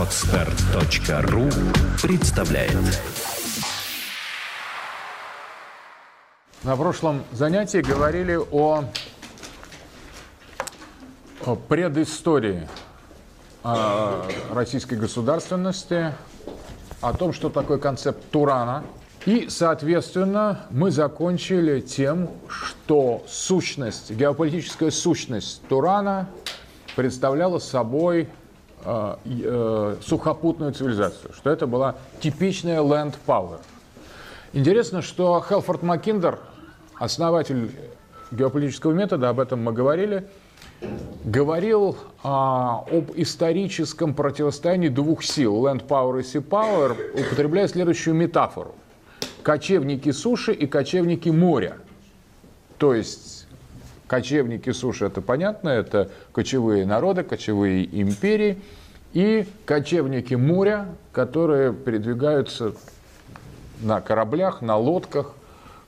Отстар.ру представляет На прошлом занятии говорили о, о предыстории о российской государственности, о том, что такое концепт Турана. И, соответственно, мы закончили тем, что сущность, геополитическая сущность Турана представляла собой сухопутную цивилизацию, что это была типичная land power. Интересно, что Хелфорд Маккиндер, основатель геополитического метода, об этом мы говорили, говорил а, об историческом противостоянии двух сил, land power и sea power, употребляя следующую метафору. Кочевники суши и кочевники моря. То есть кочевники суши, это понятно, это кочевые народы, кочевые империи, и кочевники моря, которые передвигаются на кораблях, на лодках,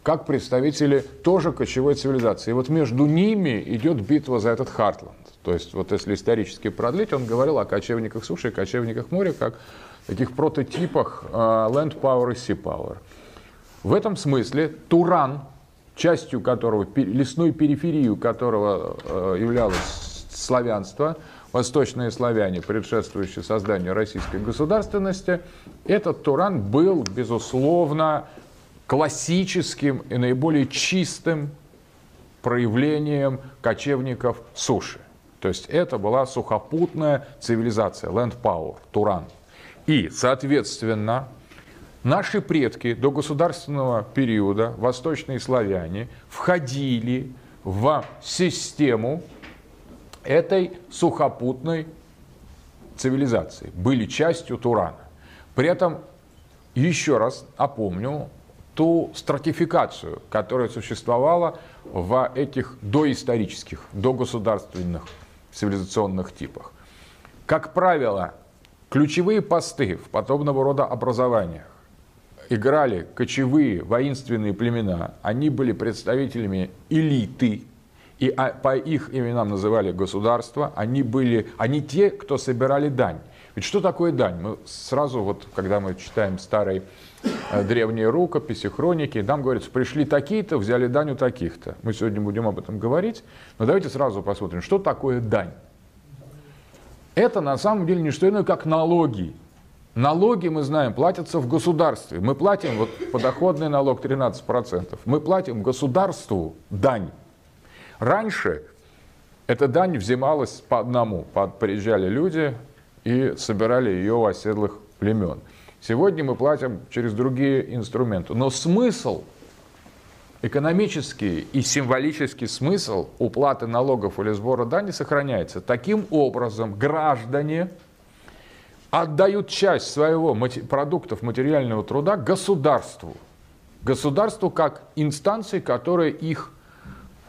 как представители тоже кочевой цивилизации. И вот между ними идет битва за этот Хартланд. То есть, вот если исторически продлить, он говорил о кочевниках суши и кочевниках моря, как таких прототипах э, land power и sea power. В этом смысле Туран, частью которого, лесной периферию которого э, являлось славянство, восточные славяне, предшествующие созданию российской государственности, этот Туран был, безусловно, классическим и наиболее чистым проявлением кочевников суши. То есть это была сухопутная цивилизация, land power, Туран. И, соответственно, наши предки до государственного периода, восточные славяне, входили в систему этой сухопутной цивилизации, были частью Турана. При этом, еще раз опомню, ту стратификацию, которая существовала в этих доисторических, догосударственных цивилизационных типах. Как правило, ключевые посты в подобного рода образованиях играли кочевые воинственные племена. Они были представителями элиты, и по их именам называли государства. Они были, они те, кто собирали дань. Ведь что такое дань? Мы сразу, вот, когда мы читаем старые э, древние рукописи, хроники, там говорится, пришли такие-то, взяли дань у таких-то. Мы сегодня будем об этом говорить, но давайте сразу посмотрим, что такое дань. Это на самом деле не что иное, как налоги. Налоги, мы знаем, платятся в государстве. Мы платим вот, подоходный налог 13%. Мы платим государству дань. Раньше эта дань взималась по одному. Приезжали люди, и собирали ее у оседлых племен. Сегодня мы платим через другие инструменты. Но смысл, экономический и символический смысл уплаты налогов или сбора дани сохраняется. Таким образом, граждане отдают часть своего продуктов материального труда государству. Государству как инстанции, которая их,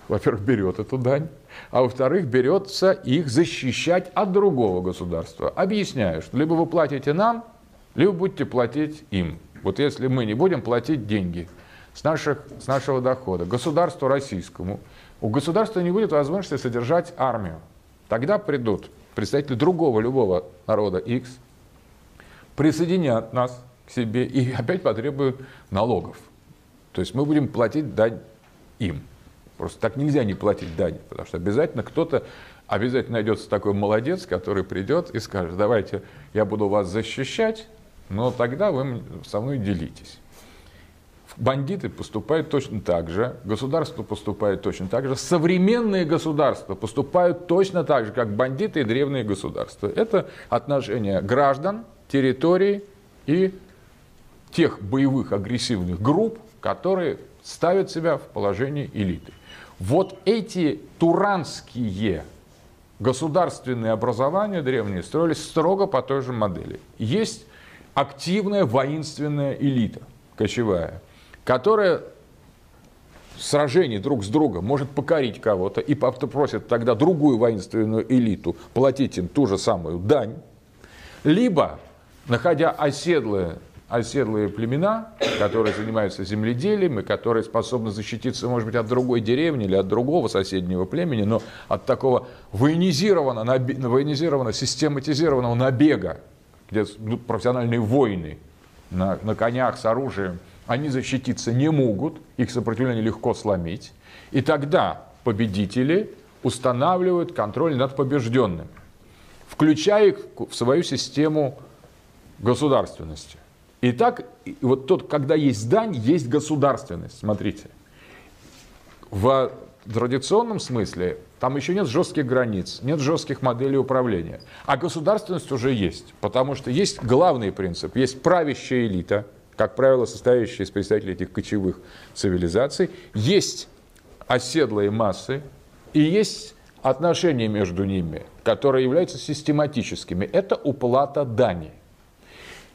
во-первых, берет эту дань, а во-вторых, берется их защищать от другого государства. Объясняю, что либо вы платите нам, либо будете платить им. Вот если мы не будем платить деньги с, наших, с нашего дохода государству российскому, у государства не будет возможности содержать армию. Тогда придут представители другого любого народа X, присоединят нас к себе и опять потребуют налогов. То есть мы будем платить дань им. Просто так нельзя не платить дань, потому что обязательно кто-то, обязательно найдется такой молодец, который придет и скажет, давайте я буду вас защищать, но тогда вы со мной делитесь. Бандиты поступают точно так же, государство поступает точно так же, современные государства поступают точно так же, как бандиты и древние государства. Это отношение граждан, территорий и тех боевых агрессивных групп, которые ставят себя в положение элиты. Вот эти туранские государственные образования древние строились строго по той же модели. Есть активная воинственная элита кочевая, которая в сражении друг с другом может покорить кого-то и просит тогда другую воинственную элиту платить им ту же самую дань, либо, находя оседлые оседлые племена, которые занимаются земледелием и которые способны защититься, может быть, от другой деревни или от другого соседнего племени, но от такого военизированного, военизированного систематизированного набега где ну, профессиональные воины на, на конях с оружием, они защититься не могут, их сопротивление легко сломить. И тогда победители устанавливают контроль над побежденными, включая их в свою систему государственности. Итак, вот тот, когда есть дань, есть государственность. Смотрите. В традиционном смысле там еще нет жестких границ, нет жестких моделей управления. А государственность уже есть, потому что есть главный принцип. Есть правящая элита, как правило, состоящая из представителей этих кочевых цивилизаций. Есть оседлые массы и есть отношения между ними, которые являются систематическими. Это уплата дани.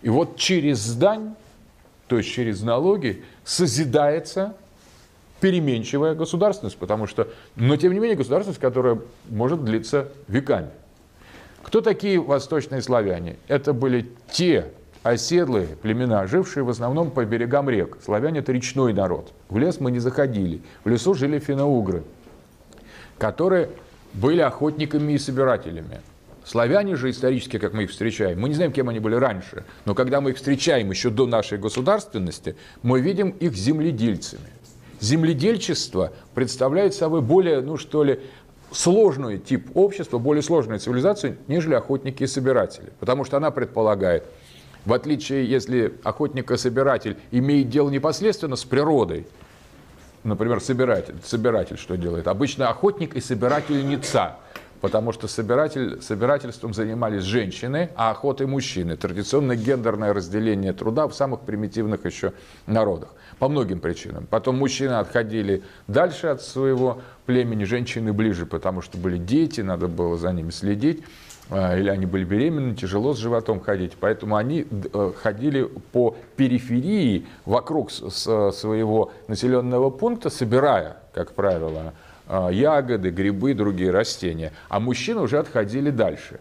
И вот через дань, то есть через налоги, созидается переменчивая государственность, потому что, но тем не менее государственность, которая может длиться веками. Кто такие восточные славяне? Это были те оседлые племена, жившие в основном по берегам рек. Славяне – это речной народ. В лес мы не заходили. В лесу жили финоугры, которые были охотниками и собирателями. Славяне же исторически, как мы их встречаем, мы не знаем, кем они были раньше, но когда мы их встречаем еще до нашей государственности, мы видим их земледельцами. Земледельчество представляет собой более, ну что ли, сложный тип общества, более сложную цивилизацию, нежели охотники и собиратели. Потому что она предполагает, в отличие, если охотник и собиратель имеет дело непосредственно с природой, например, собиратель, собиратель что делает? Обычно охотник и собирательница – потому что собиратель, собирательством занимались женщины, а охотой мужчины. Традиционно гендерное разделение труда в самых примитивных еще народах. По многим причинам. Потом мужчины отходили дальше от своего племени, женщины ближе, потому что были дети, надо было за ними следить а, или они были беременны, тяжело с животом ходить. Поэтому они э, ходили по периферии вокруг своего населенного пункта, собирая, как правило, ягоды, грибы, другие растения. А мужчины уже отходили дальше.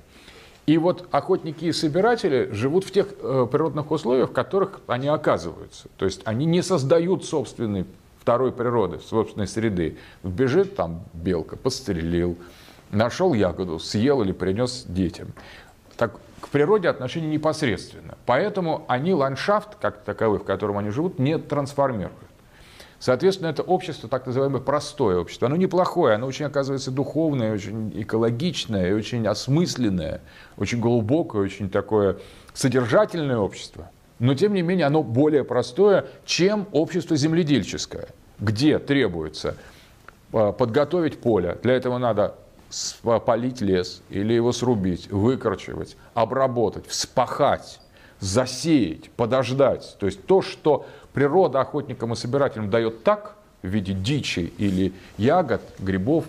И вот охотники и собиратели живут в тех э, природных условиях, в которых они оказываются. То есть они не создают собственной второй природы, собственной среды. Бежит там белка, пострелил, нашел ягоду, съел или принес детям. Так к природе отношение непосредственно. Поэтому они ландшафт, как таковой, в котором они живут, не трансформируют. Соответственно, это общество, так называемое простое общество. Оно неплохое, оно очень, оказывается, духовное, очень экологичное, очень осмысленное, очень глубокое, очень такое содержательное общество. Но, тем не менее, оно более простое, чем общество земледельческое, где требуется а, подготовить поле. Для этого надо полить лес или его срубить, выкорчевать, обработать, вспахать, засеять, подождать. То есть то, что природа охотникам и собирателям дает так, в виде дичи или ягод, грибов,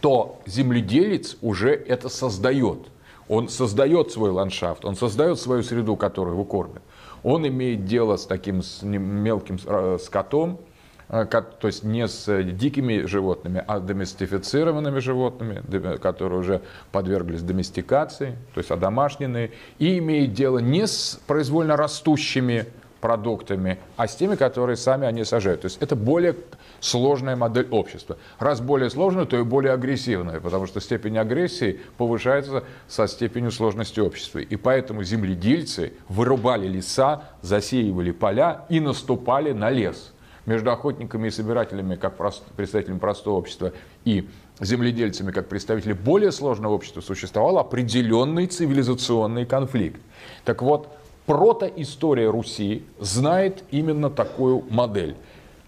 то земледелец уже это создает. Он создает свой ландшафт, он создает свою среду, которую его кормит. Он имеет дело с таким мелким э, скотом, э, то есть не с дикими животными, а доместифицированными животными, которые уже подверглись доместикации, то есть одомашненные, и имеет дело не с произвольно растущими продуктами, а с теми, которые сами они сажают. То есть это более сложная модель общества. Раз более сложная, то и более агрессивная, потому что степень агрессии повышается со степенью сложности общества. И поэтому земледельцы вырубали леса, засеивали поля и наступали на лес. Между охотниками и собирателями, как представителями простого общества, и земледельцами, как представители более сложного общества, существовал определенный цивилизационный конфликт. Так вот, протоистория Руси знает именно такую модель.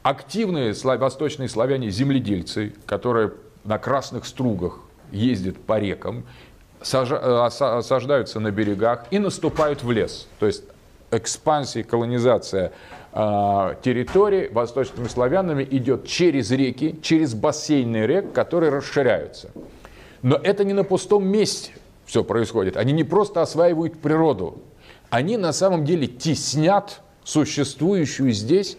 Активные восточные славяне-земледельцы, которые на красных стругах ездят по рекам, э, осаждаются на берегах и наступают в лес. То есть экспансия, колонизация э, территории восточными славянами идет через реки, через бассейны рек, которые расширяются. Но это не на пустом месте все происходит. Они не просто осваивают природу, они на самом деле теснят существующую здесь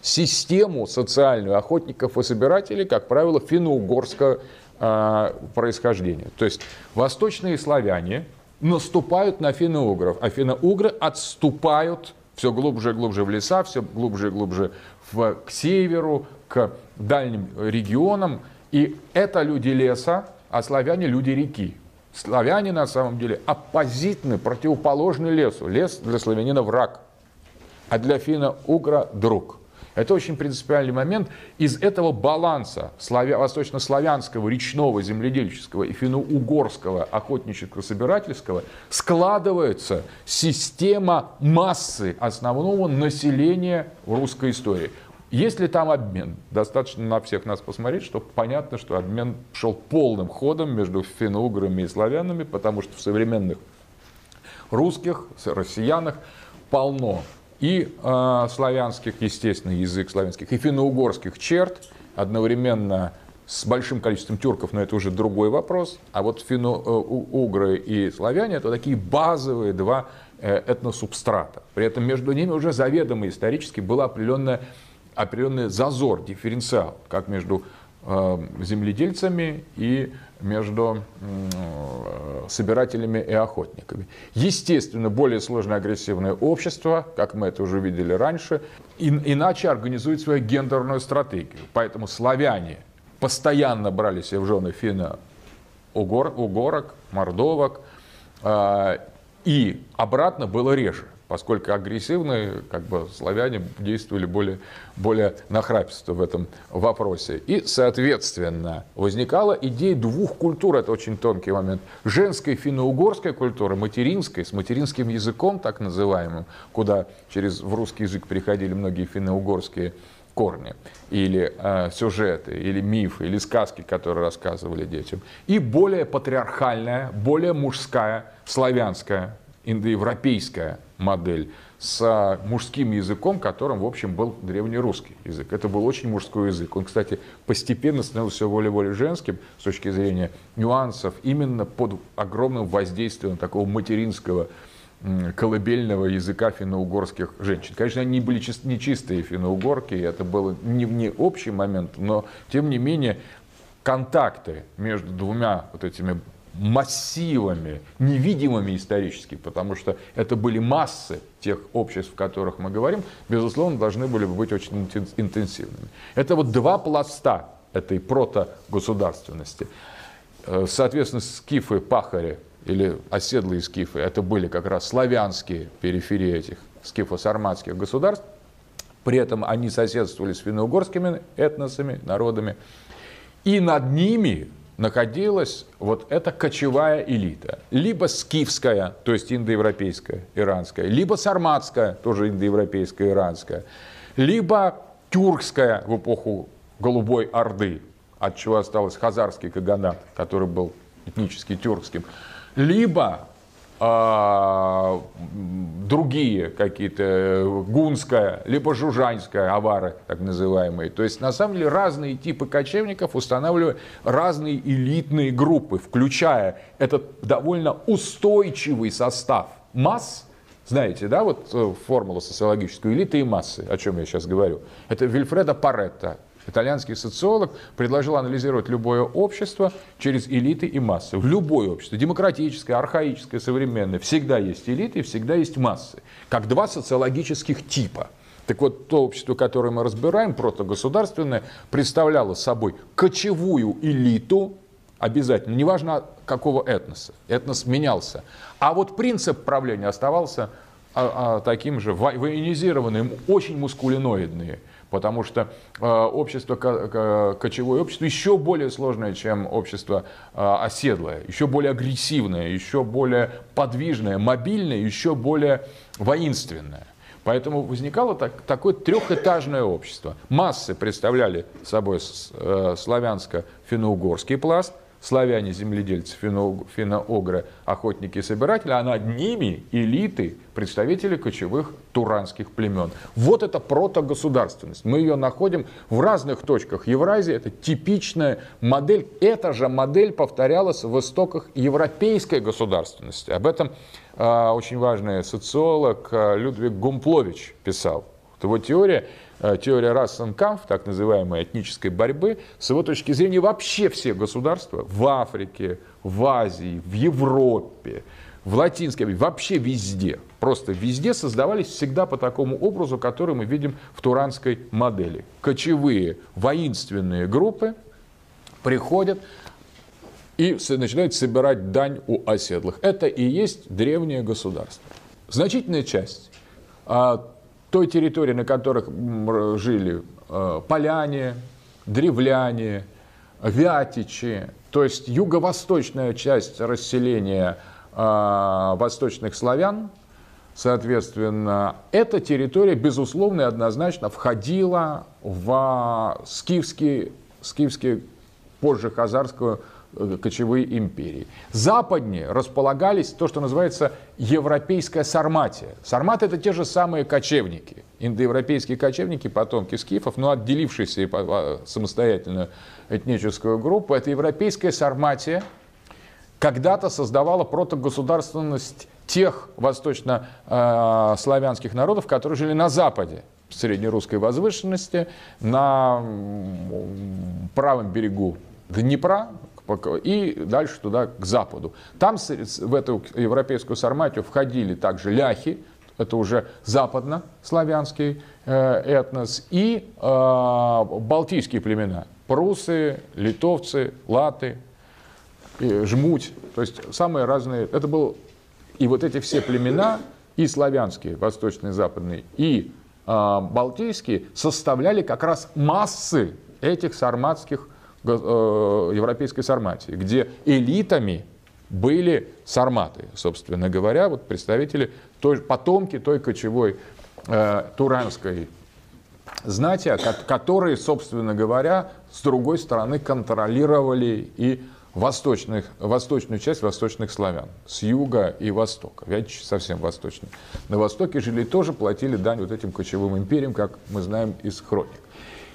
систему социальную охотников и собирателей, как правило, финно-угорского э, происхождения. То есть восточные славяне наступают на финно-угров, а финно-угры отступают все глубже и глубже в леса, все глубже и глубже в, к северу, к дальним регионам. И это люди леса, а славяне люди реки. Славяне на самом деле оппозитны, противоположны лесу. Лес для славянина враг, а для финно-угра друг. Это очень принципиальный момент. Из этого баланса славя... восточнославянского, речного, земледельческого и финно-угорского охотнического собирательского складывается система массы основного населения в русской истории. Есть ли там обмен? Достаточно на всех нас посмотреть, чтобы понятно, что обмен шел полным ходом между финно-уграми и славянами, потому что в современных русских, россиянах полно и э, славянских, естественно, язык славянских, и финно-угорских черт, одновременно с большим количеством тюрков, но это уже другой вопрос. А вот финно-угры и славяне – это такие базовые два э, этносубстрата. При этом между ними уже заведомо исторически была определенная определенный зазор, дифференциал, как между э, земледельцами и между э, собирателями и охотниками. Естественно, более сложное агрессивное общество, как мы это уже видели раньше, иначе организует свою гендерную стратегию. Поэтому славяне постоянно брали себе в жены финно угор, угорок, мордовок, э, и обратно было реже поскольку агрессивные как бы, славяне действовали более, более нахраписто в этом вопросе. И, соответственно, возникала идея двух культур, это очень тонкий момент. Женской финно-угорской культуры, материнской, с материнским языком, так называемым, куда через в русский язык приходили многие финно-угорские корни, или э, сюжеты, или мифы, или сказки, которые рассказывали детям. И более патриархальная, более мужская, славянская индоевропейская модель с мужским языком, которым, в общем, был древнерусский язык. Это был очень мужской язык. Он, кстати, постепенно становился все более-более женским с точки зрения нюансов, именно под огромным воздействием такого материнского колыбельного языка финно-угорских женщин. Конечно, они были не чистые финно-угорки, это был не, не общий момент, но, тем не менее, контакты между двумя вот этими массивами, невидимыми исторически, потому что это были массы тех обществ, о которых мы говорим, безусловно, должны были бы быть очень интенсивными. Это вот два пласта этой протогосударственности. Э, соответственно, скифы, пахари или оседлые скифы, это были как раз славянские периферии этих скифо-сарматских государств. При этом они соседствовали с финно-угорскими этносами, народами. И над ними находилась вот эта кочевая элита. Либо скифская, то есть индоевропейская, иранская, либо сарматская, тоже индоевропейская, иранская, либо тюркская в эпоху Голубой Орды, от чего осталось хазарский каганат, который был этнически тюркским, либо а, другие какие-то, гунская, либо жужанская авары, так называемые. То есть, на самом деле, разные типы кочевников устанавливают разные элитные группы, включая этот довольно устойчивый состав масс, знаете, да, вот э, формула социологической элиты и массы, о чем я сейчас говорю. Это Вильфредо Паретто, Итальянский социолог предложил анализировать любое общество через элиты и массы. В любое общество, демократическое, архаическое, современное, всегда есть элиты и всегда есть массы. Как два социологических типа. Так вот, то общество, которое мы разбираем, протогосударственное, представляло собой кочевую элиту, обязательно, неважно какого этноса. Этнос менялся. А вот принцип правления оставался а, а, таким же, военизированным, очень мускулиноидные – потому что э, общество, кочевое общество еще более сложное, чем общество э, оседлое, еще более агрессивное, еще более подвижное, мобильное, еще более воинственное. Поэтому возникало так, такое трехэтажное общество. Массы представляли собой э, славянско-финно-угорский пласт, славяне, земледельцы, финно-огры, охотники и собиратели, а над ними элиты, представители кочевых туранских племен. Вот это протогосударственность. Мы ее находим в разных точках Евразии. Это типичная модель. Эта же модель повторялась в истоках европейской государственности. Об этом э, очень важный социолог э, Людвиг Гумплович писал. Его теория теория Рассенкамф, так называемой этнической борьбы, с его точки зрения вообще все государства в Африке, в Азии, в Европе, в Латинской Америке, вообще везде, просто везде создавались всегда по такому образу, который мы видим в туранской модели. Кочевые воинственные группы приходят, и начинают собирать дань у оседлых. Это и есть древнее государство. Значительная часть а, той территории, на которых жили а, поляне, древляне, вятичи, то есть юго-восточная часть расселения а, восточных славян, соответственно, эта территория, безусловно и однозначно входила в скифский, скифский позже хазарскую Э, кочевые империи. Западнее располагались то, что называется европейская Сарматия. Сарматы это те же самые кочевники, индоевропейские кочевники, потомки скифов, но отделившиеся а, самостоятельную этническую группу. Это европейская Сарматия когда-то создавала протогосударственность тех восточнославянских народов, которые жили на Западе среднерусской возвышенности, на правом берегу Днепра, и дальше туда, к западу. Там в эту европейскую Сарматию входили также ляхи, это уже западнославянский э, этнос, и э, балтийские племена, прусы, литовцы, латы, жмуть, то есть самые разные, это был, и вот эти все племена, и славянские, восточные, западные, и э, балтийские, составляли как раз массы этих сарматских европейской Сарматии, где элитами были сарматы, собственно говоря, вот представители, той, потомки той кочевой э, туранской знати, которые, собственно говоря, с другой стороны контролировали и восточных, восточную часть восточных славян, с юга и востока, Вятичи совсем восточные. На востоке жили тоже платили дань вот этим кочевым империям, как мы знаем из хроник.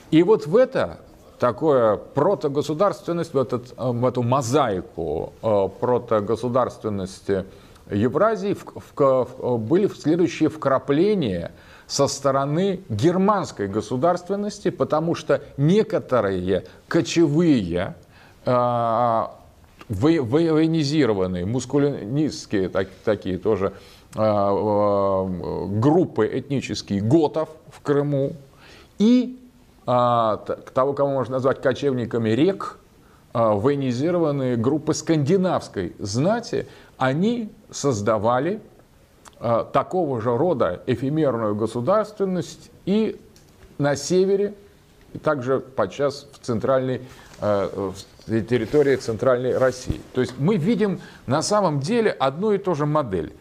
И вот в это такое протогосударственность, в, этот, в эту мозаику э, протогосударственности Евразии в, в, были следующие вкрапления со стороны германской государственности, потому что некоторые кочевые э, военизированные, мускулинистские так, такие тоже э, э, группы этнические готов в Крыму и того, кого можно назвать кочевниками рек, а, военизированные группы скандинавской знати, они создавали а, такого же рода эфемерную государственность и на севере, и также подчас в центральной в территории центральной России. То есть мы видим на самом деле одну и ту же модель.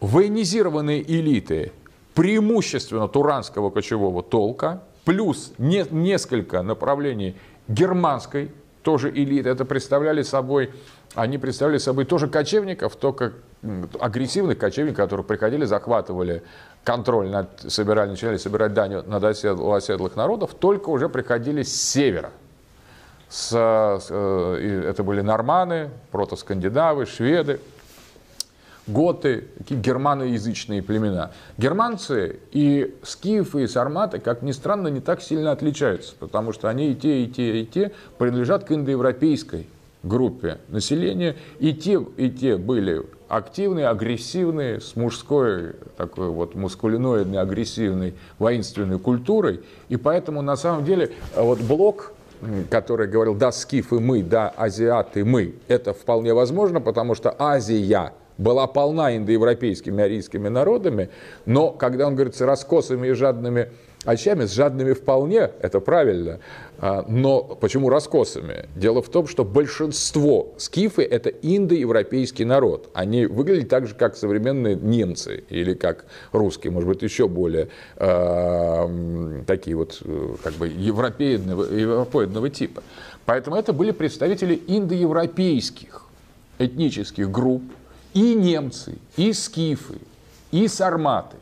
Военизированные элиты преимущественно туранского кочевого толка – плюс не, несколько направлений германской тоже элиты. Это представляли собой, они представляли собой тоже кочевников, только агрессивных кочевников, которые приходили, захватывали контроль над, собирали, начинали собирать дань над оседлых народов, только уже приходили с севера. С, с, э, это были норманы, протоскандинавы, шведы, готы, германоязычные племена. Германцы и скифы, и сарматы, как ни странно, не так сильно отличаются, потому что они и те, и те, и те принадлежат к индоевропейской группе населения. И те, и те были активные, агрессивные, с мужской, такой вот мускулиноидной, агрессивной, воинственной культурой. И поэтому, на самом деле, вот блок который говорил, да, скифы мы, да, азиаты мы, это вполне возможно, потому что Азия была полна индоевропейскими арийскими народами, но когда он говорит с раскосами и жадными очами, с жадными вполне, это правильно, а, но почему раскосами? Дело в том, что большинство скифы – это индоевропейский народ. Они выглядят так же, как современные немцы или как русские, может быть, еще более э, такие вот э, как бы европеидного, европоидного типа. Поэтому это были представители индоевропейских этнических групп, и немцы, и скифы, и сарматы.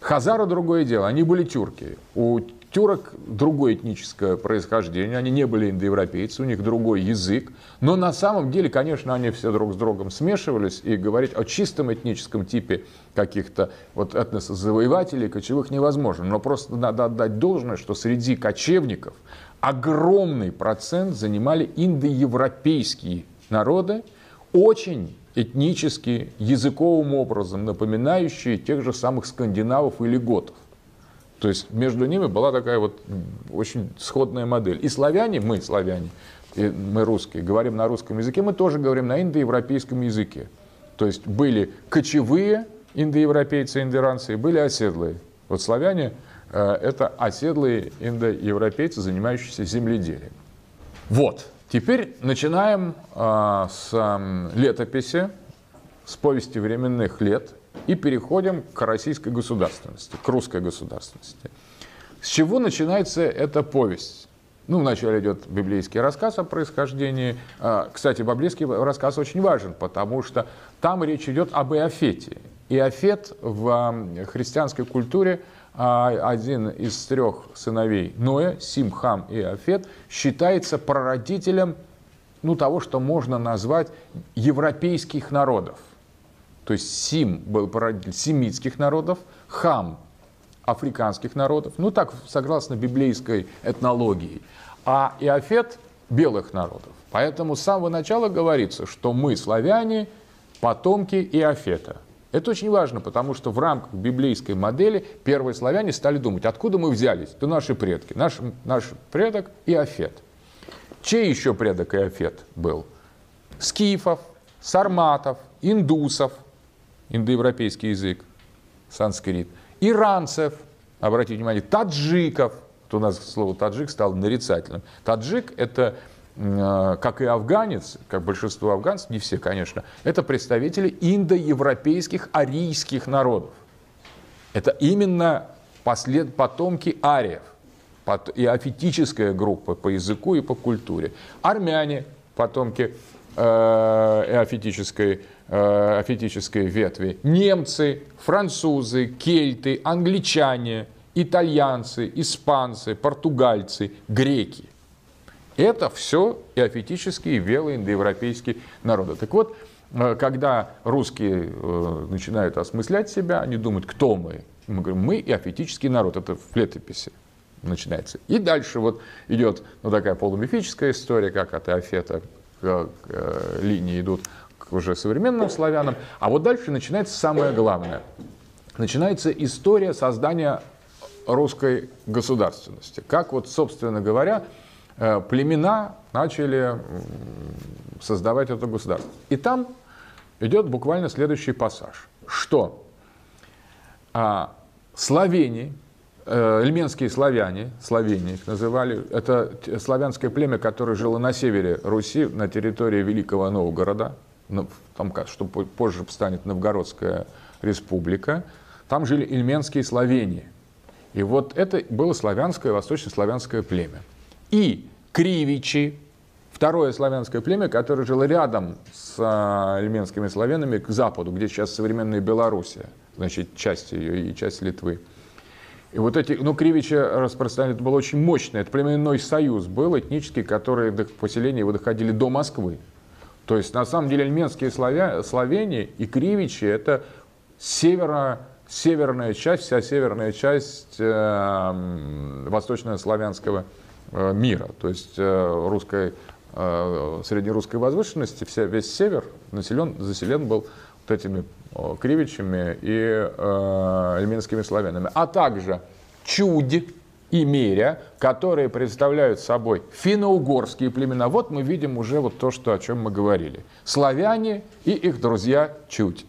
Хазары другое дело, они были тюрки. У тюрок другое этническое происхождение, они не были индоевропейцы, у них другой язык. Но на самом деле, конечно, они все друг с другом смешивались, и говорить о чистом этническом типе каких-то вот этносозавоевателей кочевых невозможно. Но просто надо отдать должное, что среди кочевников огромный процент занимали индоевропейские народы, очень этнически, языковым образом напоминающие тех же самых скандинавов или готов. То есть между ними была такая вот очень сходная модель. И славяне, мы, славяне, и мы русские, говорим на русском языке, мы тоже говорим на индоевропейском языке. То есть были кочевые индоевропейцы, индиранцы, и были оседлые. Вот славяне э, – это оседлые индоевропейцы, занимающиеся земледелием. Вот, теперь начинаем э, с э, летописи, с повести временных лет и переходим к российской государственности, к русской государственности. С чего начинается эта повесть? Ну, вначале идет библейский рассказ о происхождении. А, кстати, библейский рассказ очень важен, потому что там речь идет об Иофете. Иофет в христианской культуре а, один из трех сыновей Ноя, Сим, Хам и Иофет, считается прародителем ну, того, что можно назвать европейских народов. То есть Сим был прародитель семитских народов, Хам африканских народов, ну так, согласно библейской этнологии, а Иофет – белых народов. Поэтому с самого начала говорится, что мы, славяне, потомки Иофета. Это очень важно, потому что в рамках библейской модели первые славяне стали думать, откуда мы взялись? Это наши предки. Наш, наш предок Иофет. Чей еще предок Иофет был? Скифов, сарматов, индусов, индоевропейский язык, санскрит, иранцев, обратите внимание, таджиков, у нас слово таджик стало нарицательным. Таджик – это, как и афганец, как большинство афганцев, не все, конечно, это представители индоевропейских арийских народов. Это именно послед, потомки ариев, и афетическая группа по языку и по культуре. Армяне – потомки э, эофетической Э, афетической ветви. Немцы, французы, кельты, англичане, итальянцы, испанцы, португальцы, греки. Это все эофетические велоиндоевропейские народы. Так вот, э, когда русские э, начинают осмыслять себя, они думают, кто мы. Мы говорим, мы эофетический народ. Это в летописи начинается. И дальше вот идет ну, такая полумифическая история, как от Эофета к, к линии идут уже современным славянам. А вот дальше начинается самое главное. Начинается история создания русской государственности. Как вот, собственно говоря, э, племена начали создавать это государство. И там идет буквально следующий пассаж, что а, славяне, э, эльменские славяне, славяне их называли, это славянское племя, которое жило на севере Руси, на территории Великого Новгорода, там, что позже станет Новгородская республика, там жили ильменские словени. И вот это было славянское, восточнославянское племя. И кривичи, второе славянское племя, которое жило рядом с а, ильменскими славянами к западу, где сейчас современная Белоруссия, значит, часть ее и часть Литвы. И вот эти, ну, Кривичи распространили, это было очень мощное, это племенной союз был этнический, который поселения его доходили до Москвы. То есть, на самом деле, альменские славя, словени и кривичи – это северо, северная часть, вся северная часть э, восточнославянского э, мира. То есть, э, русской, э, среднерусской возвышенности вся, весь север населен, заселен был вот этими э, кривичами и э, эльменскими славянами. А также чудь, и Меря, которые представляют собой финно-угорские племена. Вот мы видим уже вот то, что, о чем мы говорили. Славяне и их друзья чуть.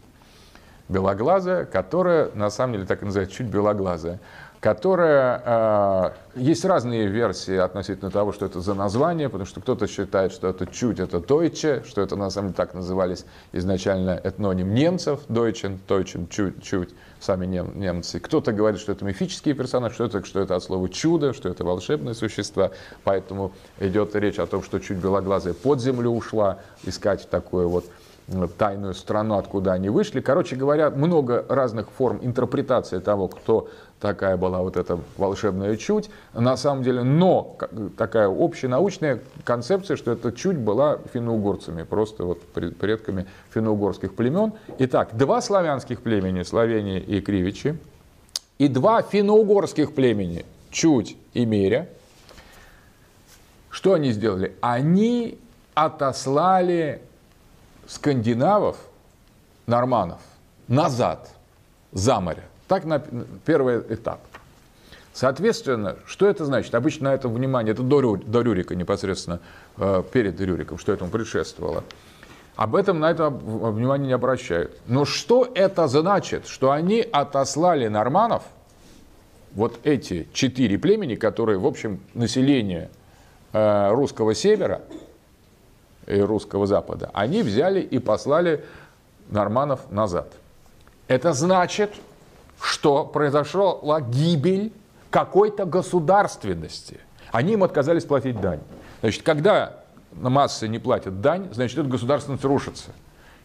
Белоглазая, которая, на самом деле так и называется, чуть белоглазая которая... Э, есть разные версии относительно того, что это за название, потому что кто-то считает, что это чуть, это Deutsche, что это на самом деле так назывались изначально этноним немцев, Deutschen, Deutschen, чуть, чуть, сами нем, немцы. Кто-то говорит, что это мифические персонажи, что это, что это от слова чудо, что это волшебные существа, поэтому идет речь о том, что чуть белоглазая под землю ушла искать такое вот тайную страну, откуда они вышли. Короче говоря, много разных форм интерпретации того, кто такая была вот эта волшебная чуть. На самом деле, но такая общенаучная концепция, что эта чуть была финно-угорцами, просто вот предками финно-угорских племен. Итак, два славянских племени, Словения и Кривичи, и два финно-угорских племени, Чуть и Меря. Что они сделали? Они отослали скандинавов, норманов, назад, за море. Так на первый этап. Соответственно, что это значит? Обычно на это внимание, это до, до Рюрика непосредственно, э, перед Рюриком, что этому предшествовало. Об этом на это внимание не обращают. Но что это значит? Что они отослали норманов, вот эти четыре племени, которые, в общем, население э, русского севера и русского запада, они взяли и послали норманов назад. Это значит, что произошла гибель какой-то государственности. Они им отказались платить дань. Значит, когда массы не платят дань, значит, эта государственность рушится.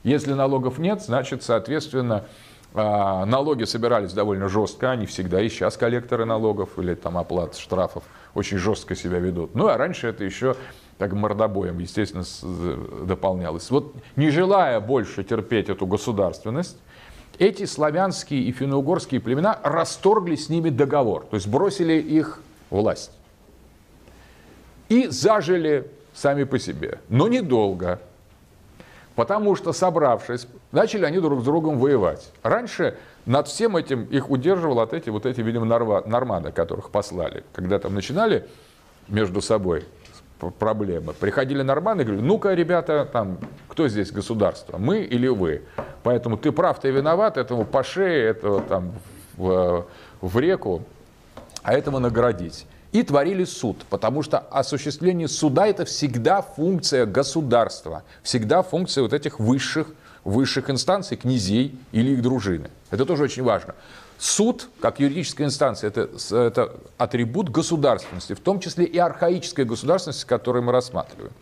Если налогов нет, значит, соответственно, а, налоги собирались довольно жестко, они всегда и сейчас коллекторы налогов или там оплат штрафов очень жестко себя ведут. Ну, а раньше это еще так мордобоем, естественно, дополнялось. Вот не желая больше терпеть эту государственность, эти славянские и финно-угорские племена расторгли с ними договор, то есть бросили их власть. И зажили сами по себе, но недолго, потому что, собравшись, начали они друг с другом воевать. Раньше над всем этим их удерживал от эти вот эти, видимо, норманы, которых послали. Когда там начинали между собой проблемы. Приходили норманы и говорили, ну-ка, ребята, там, кто здесь государство, мы или вы? Поэтому ты прав, ты виноват, этому по шее, этого там в, в реку, а этого наградить. И творили суд, потому что осуществление суда это всегда функция государства, всегда функция вот этих высших, высших инстанций, князей или их дружины. Это тоже очень важно. Суд, как юридическая инстанция, это, это атрибут государственности, в том числе и архаической государственности, которую мы рассматриваем.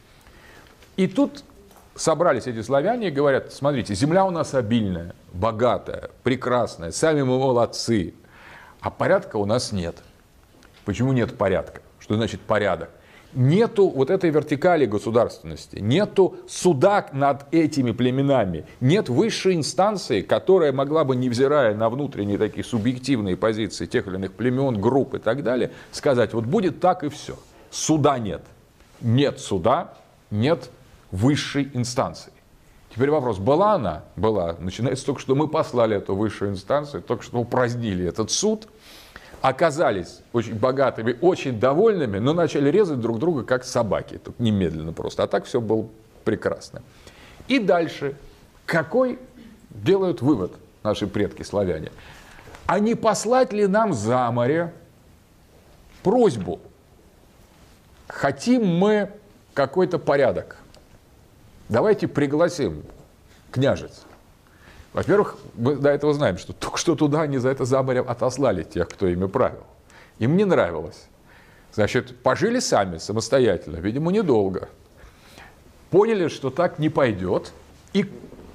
И тут собрались эти славяне и говорят, смотрите, земля у нас обильная, богатая, прекрасная, сами мы молодцы, а порядка у нас нет. Почему нет порядка? Что значит порядок? Нету вот этой вертикали государственности, нету суда над этими племенами, нет высшей инстанции, которая могла бы, невзирая на внутренние такие субъективные позиции тех или иных племен, групп и так далее, сказать, вот будет так и все. Суда нет. Нет суда, нет высшей инстанции. Теперь вопрос, была она? Была. Начинается только, что мы послали эту высшую инстанцию, только что упразднили этот суд – оказались очень богатыми, очень довольными, но начали резать друг друга как собаки, тут немедленно просто. А так все было прекрасно. И дальше, какой делают вывод наши предки славяне? А не послать ли нам за море просьбу? Хотим мы какой-то порядок. Давайте пригласим княжец. Во-первых, мы до этого знаем, что только что туда они за это за морем отослали тех, кто ими правил. Им не нравилось. Значит, пожили сами, самостоятельно, видимо, недолго. Поняли, что так не пойдет. И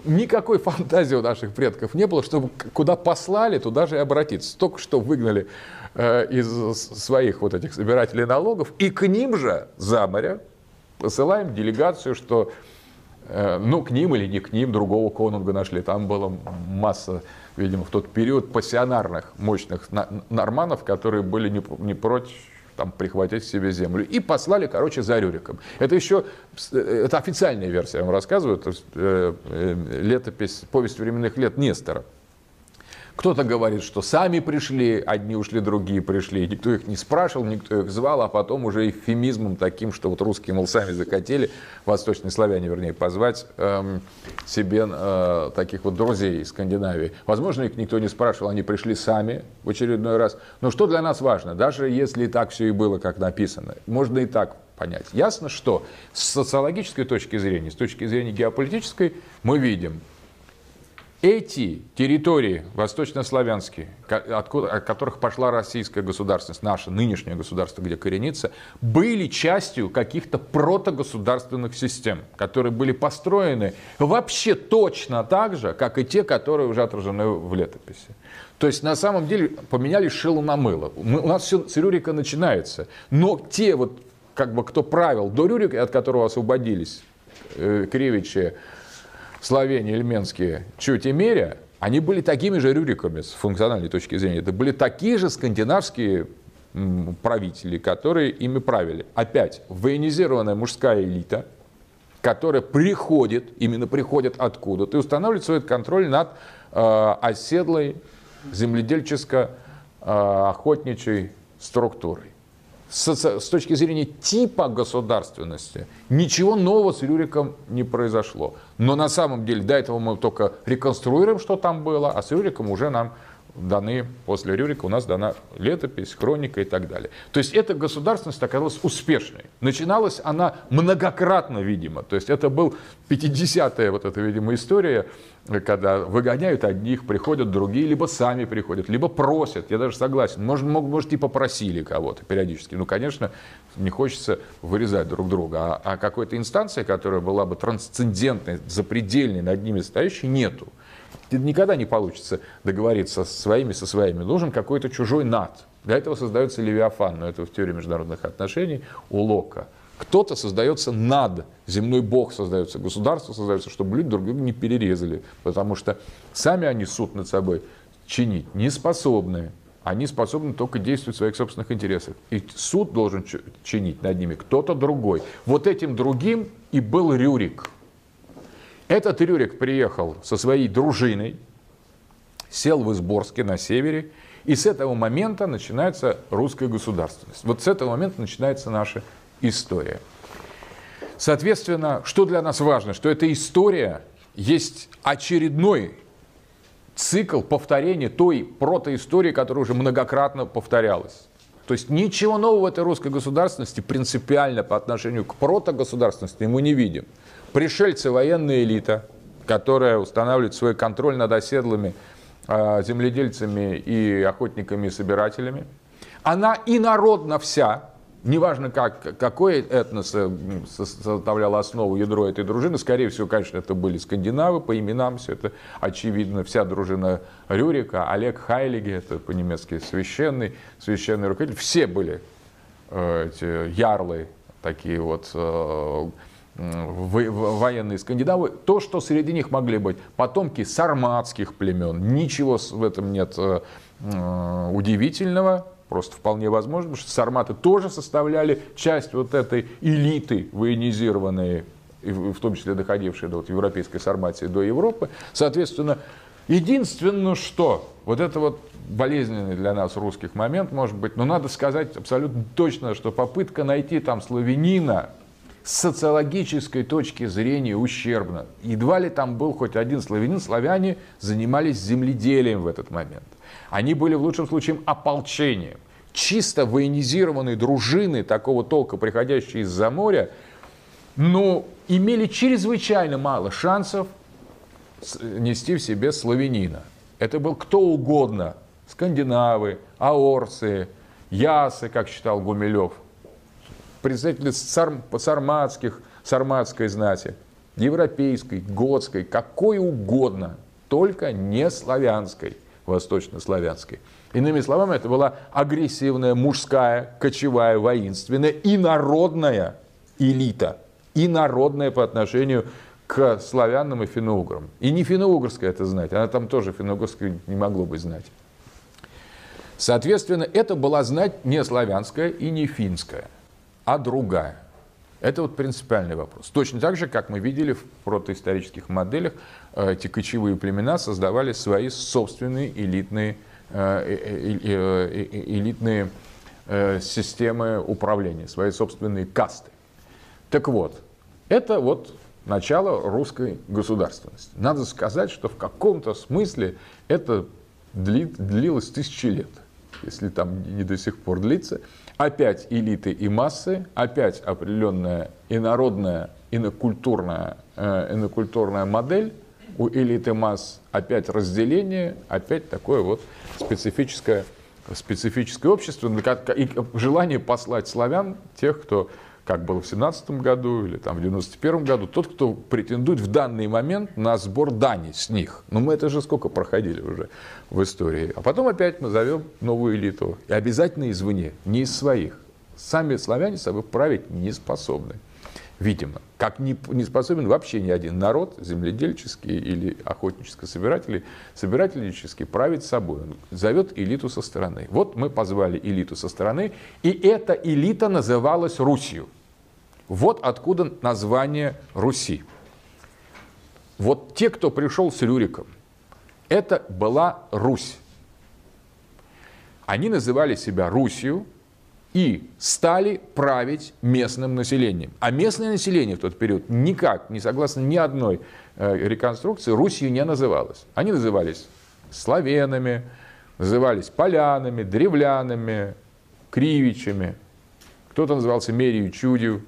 никакой фантазии у наших предков не было, чтобы куда послали, туда же и обратиться. Только что выгнали э, из своих вот этих собирателей налогов, и к ним же за моря посылаем делегацию, что ну, к ним или не к ним, другого конунга нашли. Там была масса, видимо, в тот период пассионарных, мощных норманов, которые были не, не против там, прихватить себе землю. И послали, короче, за Рюриком. Это еще, э, это официальная версия, я вам рассказываю, то есть, э, э, летопись, повесть временных лет Нестора. Кто-то говорит, что сами пришли, одни ушли, другие пришли. Никто их не спрашивал, никто их звал, а потом уже эвфемизмом таким, что вот русские, мол, сами захотели, восточные славяне, вернее, позвать эм, себе э, таких вот друзей из Скандинавии. Возможно, их никто не спрашивал, они пришли сами в очередной раз. Но что для нас важно, даже если так все и было, как написано, можно и так понять. Ясно, что с социологической точки зрения, с точки зрения геополитической, мы видим, эти территории восточнославянские, откуда, от которых пошла российская государственность, наше нынешнее государство, где коренится, были частью каких-то протогосударственных систем, которые были построены вообще точно так же, как и те, которые уже отражены в летописи. То есть на самом деле поменяли шило на мыло. Мы, у нас все с Рюрика начинается. Но те вот, как бы, кто правил до Рюрика, от которого освободились э, Кривичи, Словения, Эльменские, меря, они были такими же рюриками с функциональной точки зрения. Это были такие же скандинавские правители, которые ими правили. Опять, военизированная мужская элита, которая приходит, именно приходит откуда-то, и устанавливает свой контроль над э, оседлой земледельческо-охотничьей структурой. С, точки зрения типа государственности ничего нового с Рюриком не произошло. Но на самом деле до этого мы только реконструируем, что там было, а с Рюриком уже нам даны после Рюрика, у нас дана летопись, хроника и так далее. То есть эта государственность оказалась успешной. Начиналась она многократно, видимо. То есть это был 50-я вот эта, видимо, история, когда выгоняют одних, приходят другие, либо сами приходят, либо просят. Я даже согласен. Может, может и попросили кого-то периодически. Ну, конечно, не хочется вырезать друг друга. А, а какой-то инстанции, которая была бы трансцендентной, запредельной, над ними стоящей, нету никогда не получится договориться со своими, со своими. Нужен какой-то чужой над. Для этого создается Левиафан, но это в теории международных отношений у Лока. Кто-то создается над, земной бог создается, государство создается, чтобы люди друг друга не перерезали, потому что сами они суд над собой чинить не способны. Они способны только действовать в своих собственных интересах. И суд должен чинить над ними кто-то другой. Вот этим другим и был Рюрик – этот Рюрик приехал со своей дружиной, сел в Изборске на севере, и с этого момента начинается русская государственность. Вот с этого момента начинается наша история. Соответственно, что для нас важно? Что эта история есть очередной цикл повторения той протоистории, которая уже многократно повторялась. То есть ничего нового в этой русской государственности принципиально по отношению к протогосударственности мы не видим. Пришельцы, военная элита, которая устанавливает свой контроль над оседлыми э, земледельцами и охотниками и собирателями. Она и народна вся, неважно как, какой этнос э, составлял основу ядро этой дружины, скорее всего, конечно, это были скандинавы, по именам все это очевидно, вся дружина Рюрика, Олег Хайлиги, это по-немецки священный, священный руководитель, все были э, эти ярлы, такие вот э, военные скандинавы, то, что среди них могли быть потомки сарматских племен. Ничего в этом нет э, э, удивительного, просто вполне возможно, потому что сарматы тоже составляли часть вот этой элиты военизированной, в том числе доходившей до вот европейской сарматии до Европы. Соответственно, единственное, что вот это вот болезненный для нас русских момент, может быть, но надо сказать абсолютно точно, что попытка найти там славянина, социологической точки зрения ущербно. Едва ли там был хоть один славянин, славяне занимались земледелием в этот момент. Они были в лучшем случае ополчением. Чисто военизированные дружины такого толка, приходящие из-за моря, но имели чрезвычайно мало шансов нести в себе славянина. Это был кто угодно. Скандинавы, аорцы, ясы, как считал Гумилев – представители сарм, сарматских, сарматской знати, европейской, готской, какой угодно, только не славянской, восточнославянской. Иными словами, это была агрессивная, мужская, кочевая, воинственная и народная элита. И народная по отношению к славянам и финно-уграм. И не финно-угрская это знать, она там тоже финно-угрская не могло бы знать. Соответственно, это была знать не славянская и не финская а другая. Это вот принципиальный вопрос. Точно так же, как мы видели в протоисторических моделях, э, эти кочевые племена создавали свои собственные элитные, э, э, элитные системы управления, свои собственные касты. Так вот, это вот начало русской государственности. Надо сказать, что в каком-то смысле это длилось тысячи лет, если там не до сих пор длится опять элиты и массы, опять определенная инородная, инокультурная, э, инокультурная модель у элиты масс, опять разделение, опять такое вот специфическое, специфическое общество, и желание послать славян, тех, кто как было в 17 году или там в 91 году, тот, кто претендует в данный момент на сбор дани с них. Но мы это же сколько проходили уже в истории. А потом опять мы зовем новую элиту. И обязательно извне, не из своих. Сами славяне собой править не способны. Видимо. Как не, не способен вообще ни один народ, земледельческий или охотническо-собирательный, собирательнический, править собой. Он зовет элиту со стороны. Вот мы позвали элиту со стороны, и эта элита называлась Русью. Вот откуда название Руси. Вот те, кто пришел с Рюриком, это была Русь. Они называли себя Русью и стали править местным населением. А местное население в тот период никак, не согласно ни одной э, реконструкции, Русью не называлось. Они назывались славянами, назывались полянами, древлянами, кривичами. Кто-то назывался Мерию Чудью,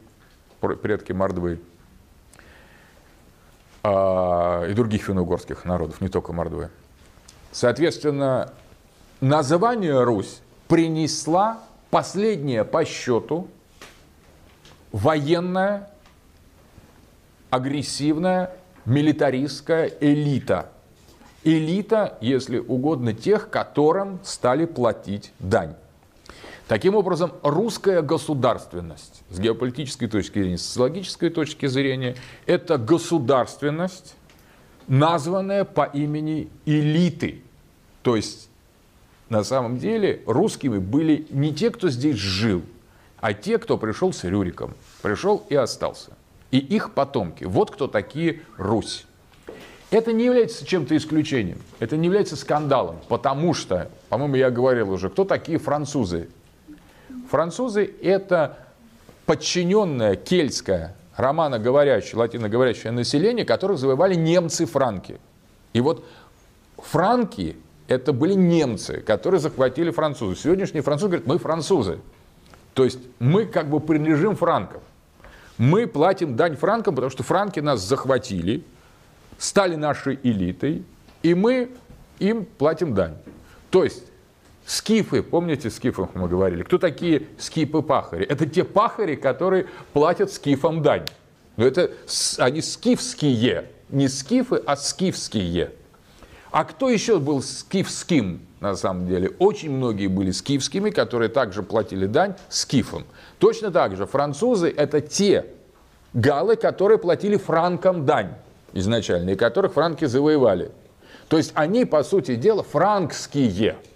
предки Мордвы. А, и других финно-угорских народов, не только Мордвы. Соответственно, название Русь принесла последняя по счету военная, агрессивная, милитаристская элита. Элита, если угодно, тех, которым стали платить дань. Таким образом, русская государственность с геополитической точки зрения, с социологической точки зрения, это государственность, названная по имени элиты. То есть, на самом деле, русскими были не те, кто здесь жил, а те, кто пришел с Рюриком, пришел и остался. И их потомки. Вот кто такие Русь. Это не является чем-то исключением, это не является скандалом, потому что, по-моему, я говорил уже, кто такие французы Французы – это подчиненное кельтское, романоговорящее, латиноговорящее население, которых завоевали немцы-франки. И вот франки – это были немцы, которые захватили французы. Сегодняшние французы говорят, мы французы. То есть мы как бы принадлежим франкам. Мы платим дань франкам, потому что франки нас захватили, стали нашей элитой, и мы им платим дань. То есть Скифы, помните, скифов мы говорили? Кто такие скифы-пахари? Это те пахари, которые платят скифам дань. Но это они скифские, не скифы, а скифские. А кто еще был скифским на самом деле? Очень многие были скифскими, которые также платили дань скифам. Точно так же французы – это те галы, которые платили франкам дань изначально, и которых франки завоевали. То есть они, по сути дела, франкские –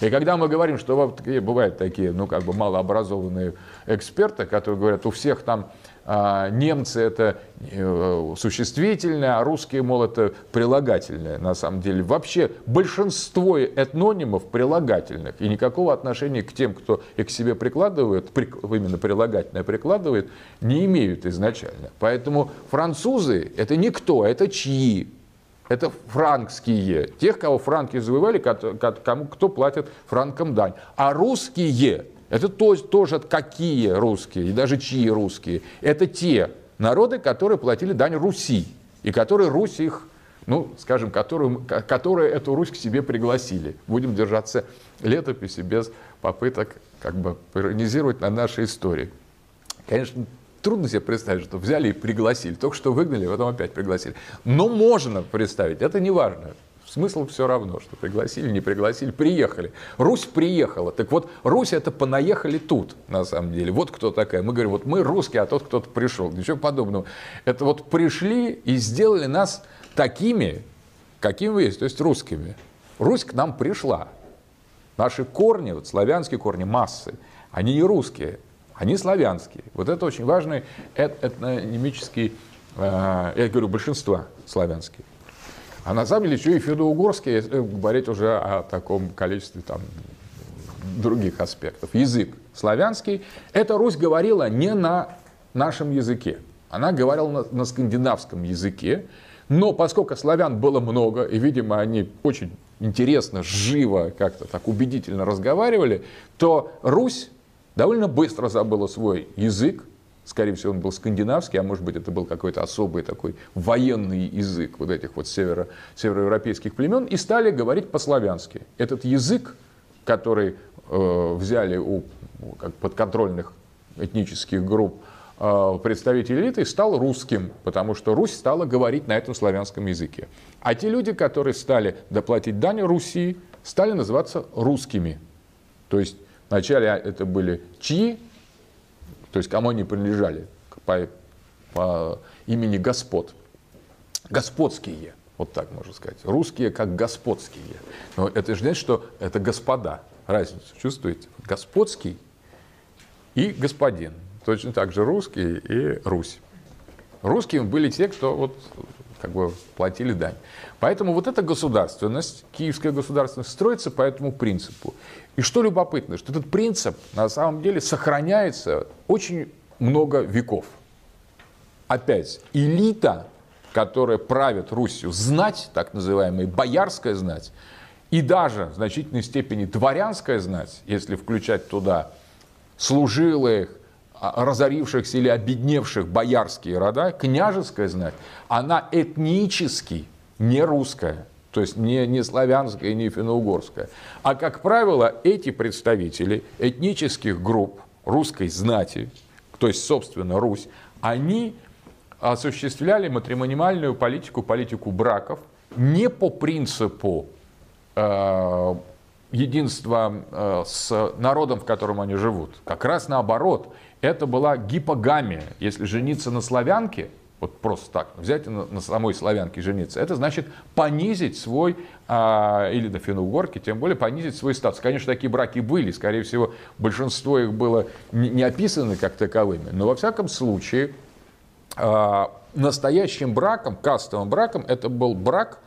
и когда мы говорим, что вот бывают такие, ну, как бы малообразованные эксперты, которые говорят, у всех там а, немцы это э, существительное, а русские, мол, это прилагательное на самом деле. Вообще большинство этнонимов прилагательных, и никакого отношения к тем, кто их к себе прикладывает, при, именно прилагательное прикладывает, не имеют изначально. Поэтому французы это никто, это чьи это франкские, тех, кого франки завоевали, кому, кто платит франкам дань. А русские, это тоже какие русские, и даже чьи русские, это те народы, которые платили дань Руси, и которые Русь их, ну, скажем, которые, которые эту Русь к себе пригласили. Будем держаться летописи без попыток как бы иронизировать на нашей истории. Конечно, Трудно себе представить, что взяли и пригласили. Только что выгнали, потом опять пригласили. Но можно представить, это не важно. Смысл все равно, что пригласили, не пригласили, приехали. Русь приехала. Так вот, Русь это понаехали тут, на самом деле. Вот кто такая. Мы говорим, вот мы русские, а тот кто-то пришел. Ничего подобного. Это вот пришли и сделали нас такими, какими вы есть, то есть русскими. Русь к нам пришла. Наши корни, вот славянские корни, массы, они не русские, они славянские. Вот это очень важный этнонимический, э, я говорю, большинство славянские. А на самом деле еще и финно-угорские, если говорить уже о таком количестве там, других аспектов. Язык славянский. Эта Русь говорила не на нашем языке. Она говорила на, на скандинавском языке. Но поскольку славян было много, и, видимо, они очень интересно, живо, как-то так убедительно разговаривали, то Русь довольно быстро забыла свой язык, скорее всего, он был скандинавский, а может быть, это был какой-то особый такой военный язык вот этих вот северо, североевропейских племен, и стали говорить по-славянски. Этот язык, который э, взяли у как, подконтрольных этнических групп э, представителей элиты, стал русским, потому что Русь стала говорить на этом славянском языке. А те люди, которые стали доплатить дань Руси, стали называться русскими. То есть Вначале это были чьи, то есть кому они принадлежали по, по имени господ. Господские, вот так можно сказать. Русские как господские. Но это же значит, что это господа. Разницу чувствуете? Господский и господин. Точно так же русский и Русь. Русскими были те, кто вот как бы платили дань. Поэтому вот эта государственность, киевская государственность, строится по этому принципу. И что любопытно, что этот принцип на самом деле сохраняется очень много веков. Опять, элита, которая правит Русью, знать, так называемая боярская знать, и даже в значительной степени дворянская знать, если включать туда служилых, а, разорившихся или обедневших боярские рода, княжеская знать, она этнически не русская, то есть не, не славянская, не финно-угорская. А, как правило, эти представители этнических групп русской знати, то есть, собственно, Русь, они осуществляли матримониальную политику, политику браков не по принципу э, единства э, с народом, в котором они живут. Как раз наоборот, это была гипогамия. Если жениться на славянке, вот просто так, взять на, на самой славянке жениться, это значит понизить свой, а, или на финно-угорке, тем более понизить свой статус. Конечно, такие браки были, скорее всего, большинство их было не, не описаны как таковыми, но во всяком случае, а, настоящим браком, кастовым браком, это был брак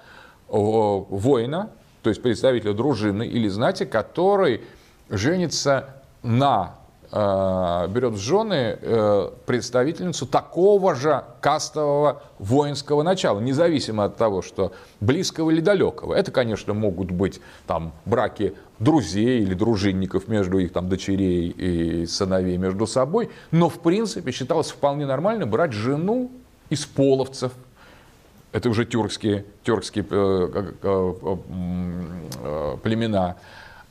воина, то есть представителя дружины или знати, который женится на берет в жены э, представительницу такого же кастового воинского начала, независимо от того, что близкого или далекого. Это, конечно, могут быть там браки друзей или дружинников между их там дочерей и сыновей между собой, но в принципе считалось вполне нормально брать жену из половцев, это уже тюркские, тюркские э, э, э, племена,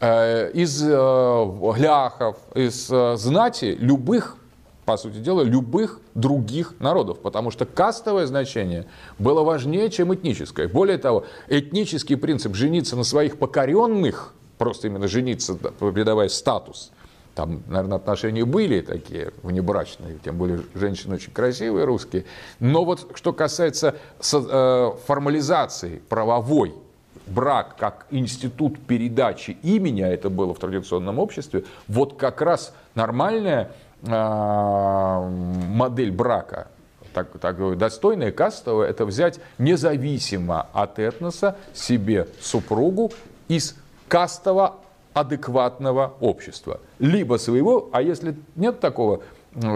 из гляхов, из знати любых, по сути дела, любых других народов, потому что кастовое значение было важнее, чем этническое. Более того, этнический принцип жениться на своих покоренных, просто именно жениться, передавая статус – там, наверное, отношения были такие внебрачные, тем более женщины очень красивые русские. Но вот что касается э, формализации правовой, брак как институт передачи имени, а это было в традиционном обществе, вот как раз нормальная э, модель брака, так, так, достойная кастовая, это взять независимо от этноса себе супругу из кастово адекватного общества. Либо своего, а если нет такого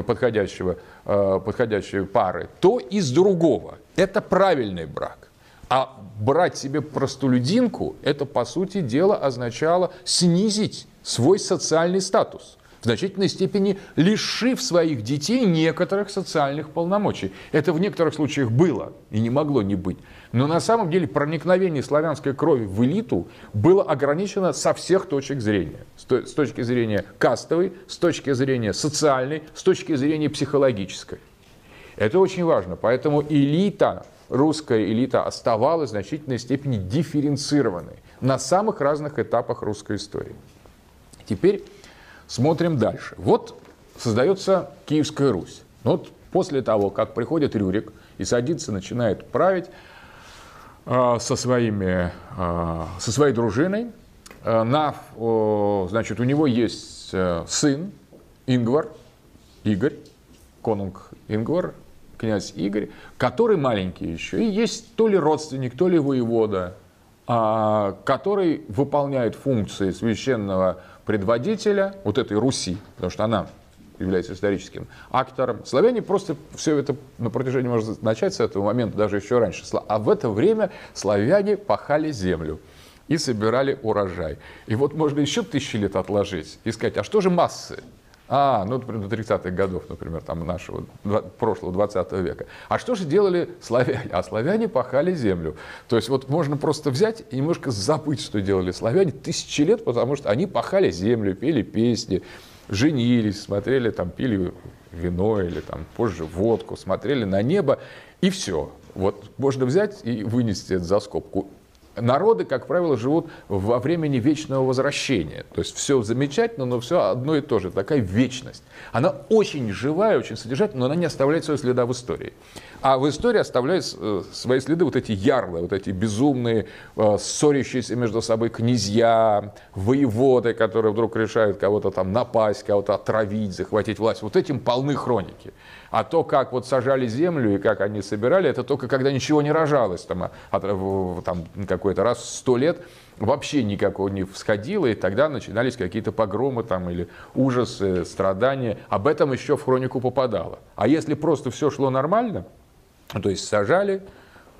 подходящего, э, подходящей пары, то из другого. Это правильный брак. А брать себе простолюдинку, это, по сути дела, означало снизить свой социальный статус в значительной степени лишив своих детей некоторых социальных полномочий. Это в некоторых случаях было и не могло не быть. Но на самом деле проникновение славянской крови в элиту было ограничено со всех точек зрения. С точки зрения кастовой, с точки зрения социальной, с точки зрения психологической. Это очень важно. Поэтому элита, русская элита оставалась в значительной степени дифференцированной на самых разных этапах русской истории. Теперь смотрим дальше. Вот создается Киевская Русь. Вот после того, как приходит Рюрик и садится, начинает править, Э, со, своими, э, со своей дружиной. Э, на, значит, у него есть сын Ингвар, Игорь, конунг Ингвар, князь Игорь, который маленький еще. И есть то ли родственник, то ли воевода, а, который выполняет функции священного предводителя вот этой Руси, потому что она является историческим актором. Славяне просто все это на протяжении, может начать с этого момента, даже еще раньше. А в это время славяне пахали землю и собирали урожай. И вот можно еще тысячи лет отложить и сказать, а что же массы? А, ну, например, до 30-х годов, например, там нашего прошлого 20 века. А что же делали славяне? А славяне пахали землю. То есть вот можно просто взять и немножко забыть, что делали славяне тысячи лет, потому что они пахали землю, пели песни, женились, смотрели, там, пили вино или там позже водку, смотрели на небо, и все. Вот можно взять и вынести это за скобку. Народы, как правило, живут во времени вечного возвращения. То есть все замечательно, но все одно и то же. Такая вечность. Она очень живая, очень содержательная, но она не оставляет своего следа в истории. А в истории оставляют э, свои следы вот эти ярлы, вот эти безумные, э, ссорящиеся между собой князья, воеводы, которые вдруг решают кого-то там напасть, кого-то отравить, захватить власть. Вот этим полны хроники. А то, как вот сажали землю и как они собирали, это только когда ничего не рожалось, там, а, там какой-то раз в сто лет вообще никакого не всходило, и тогда начинались какие-то погромы там, или ужасы, страдания. Об этом еще в хронику попадало. А если просто все шло нормально, то есть сажали,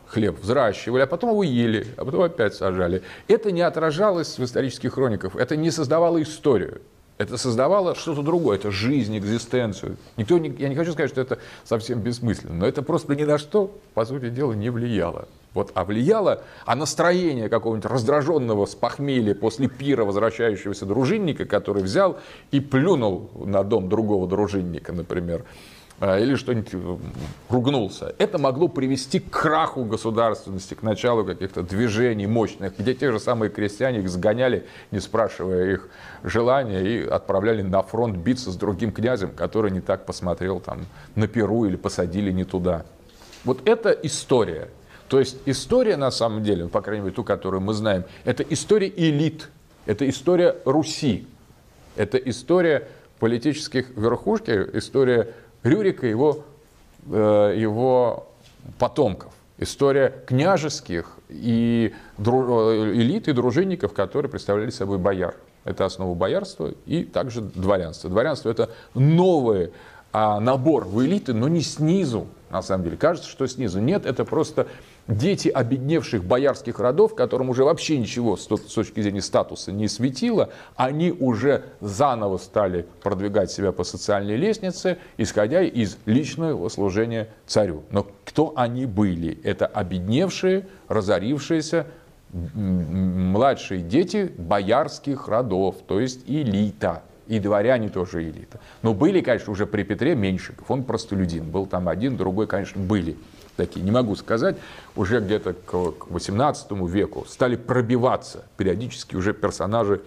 хлеб взращивали, а потом его ели, а потом опять сажали. Это не отражалось в исторических хрониках, это не создавало историю. Это создавало что-то другое, это жизнь, экзистенцию. Никто не, я не хочу сказать, что это совсем бессмысленно, но это просто ни на что, по сути дела, не влияло. Вот, а влияло, а настроение какого-нибудь раздраженного с похмелья после пира возвращающегося дружинника, который взял и плюнул на дом другого дружинника, например, или что-нибудь э, ругнулся. Это могло привести к краху государственности, к началу каких-то движений мощных, где те же самые крестьяне их сгоняли, не спрашивая их желания, и отправляли на фронт биться с другим князем, который не так посмотрел там, на Перу или посадили не туда. Вот это история. То есть история на самом деле, по крайней мере ту, которую мы знаем, это история элит, это история Руси, это история политических верхушки, история Рюрика и его, э, его потомков. История княжеских и дру, элит и дружинников, которые представляли собой бояр. Это основа боярства и также дворянства. Дворянство – это новый а, набор в элиты, но не снизу, на самом деле. Кажется, что снизу. Нет, это просто дети обедневших боярских родов, которым уже вообще ничего с точки зрения статуса не светило, они уже заново стали продвигать себя по социальной лестнице, исходя из личного служения царю. Но кто они были? Это обедневшие, разорившиеся младшие дети боярских родов, то есть элита. И дворяне тоже элита. Но были, конечно, уже при Петре Меньшиков. Он простолюдин. Был там один, другой, конечно, были такие, не могу сказать, уже где-то к 18 веку стали пробиваться периодически уже персонажи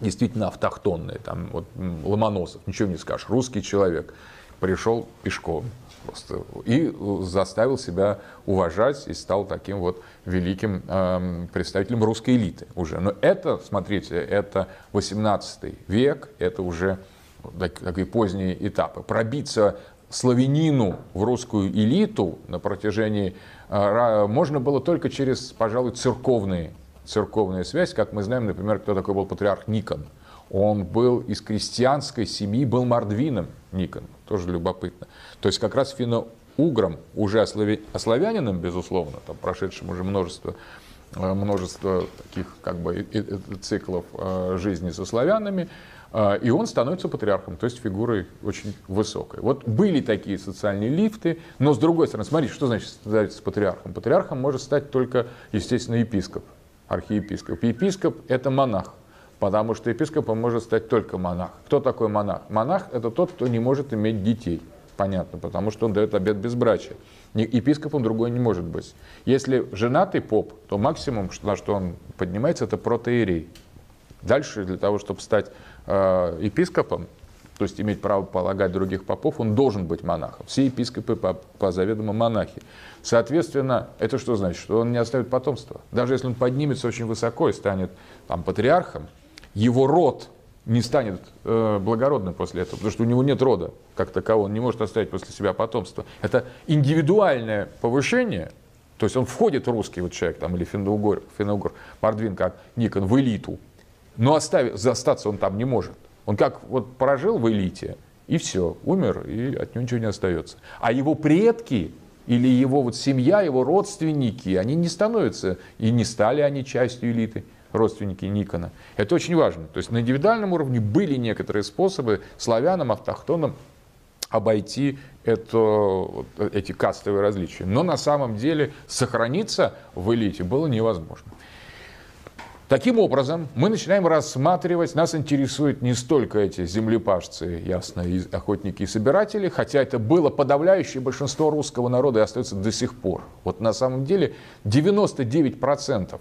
действительно автохтонные. Там вот Ломоносов, ничего не скажешь, русский человек, пришел пешком просто и заставил себя уважать и стал таким вот великим э, представителем русской элиты уже. Но это, смотрите, это 18 век, это уже такие поздние этапы. Пробиться славянину в русскую элиту на протяжении э, можно было только через, пожалуй, церковные, церковная связь. Как мы знаем, например, кто такой был патриарх Никон. Он был из крестьянской семьи, был мордвином Никон, тоже любопытно. То есть как раз финно-угром, уже ославянином, безусловно, там прошедшим уже множество э, множество таких как бы циклов э, жизни со славянами, и он становится патриархом, то есть фигурой очень высокой. Вот были такие социальные лифты, но с другой стороны, смотрите, что значит становиться патриархом? Патриархом может стать только, естественно, епископ, архиепископ. Епископ – это монах, потому что епископом может стать только монах. Кто такой монах? Монах – это тот, кто не может иметь детей. Понятно, потому что он дает обет безбрачия. Епископом другой не может быть. Если женатый поп, то максимум, на что он поднимается, это протеерей. Дальше для того, чтобы стать епископом, то есть иметь право полагать других попов, он должен быть монахом. Все епископы по, по заведомо монахи. Соответственно, это что значит? Что он не оставит потомства. Даже если он поднимется очень высоко и станет там, патриархом, его род не станет э, благородным после этого, потому что у него нет рода как такового, он не может оставить после себя потомство. Это индивидуальное повышение, то есть он входит русский вот человек, там, или финно-угор, финно Мордвин, как Никон, в элиту, но оставить, остаться он там не может. Он как вот прожил в элите, и все, умер, и от него ничего не остается. А его предки или его вот семья, его родственники, они не становятся, и не стали они частью элиты, родственники Никона. Это очень важно. То есть на индивидуальном уровне были некоторые способы славянам, автохтонам обойти это, эти кастовые различия. Но на самом деле сохраниться в элите было невозможно. Таким образом, мы начинаем рассматривать, нас интересуют не столько эти землепашцы, ясно, и охотники и собиратели, хотя это было подавляющее большинство русского народа и остается до сих пор. Вот на самом деле 99%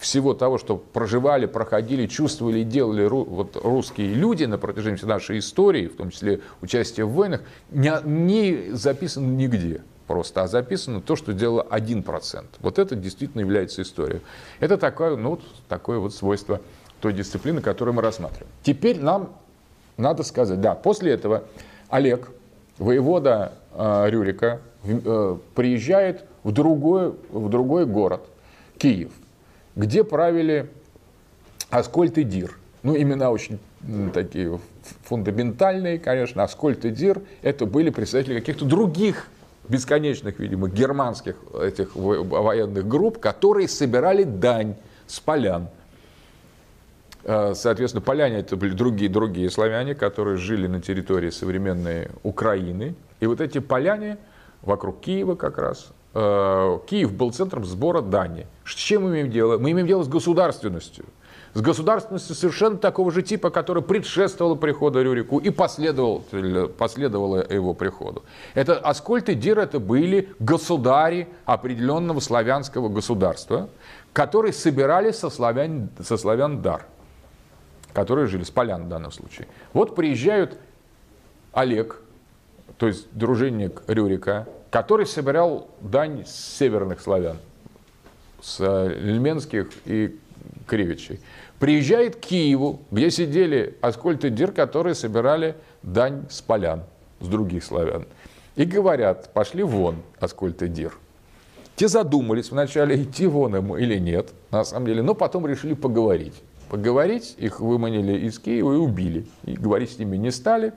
всего того, что проживали, проходили, чувствовали и делали вот, русские люди на протяжении нашей истории, в том числе участие в войнах, не записано нигде. Просто, а записано то, что делало 1%. Вот это действительно является историей. Это такое, ну, такое вот свойство той дисциплины, которую мы рассматриваем. Теперь нам надо сказать, да, после этого Олег, воевода э, Рюрика, э, приезжает в другой, в другой город, Киев, где правили Аскольд и Дир. Ну, имена очень такие фундаментальные, конечно. Аскольд и Дир – это были представители каких-то других бесконечных, видимо, германских этих военных групп, которые собирали дань с полян. Э, соответственно, поляне это были другие, другие славяне, которые жили на территории современной Украины. И вот эти поляне вокруг Киева как раз, э, Киев был центром сбора дани. С чем мы имеем дело? Мы имеем дело с государственностью. С государственностью совершенно такого же типа, которая предшествовала приходу Рюрику и последовала, последовала его приходу. Это Аскольд и Дир это были государи определенного славянского государства, которые собирались со славян, со славян дар, которые жили с полян в данном случае. Вот приезжают Олег, то есть дружинник Рюрика, который собирал дань с северных славян, с ильменских и кривичей. Приезжает к Киеву, где сидели Аскольд и Дир, которые собирали дань с полян, с других славян. И говорят, пошли вон, Аскольд и Дир. Те задумались вначале, идти вон ему или нет, на самом деле, но потом решили поговорить. Поговорить, их выманили из Киева и убили. И говорить с ними не стали.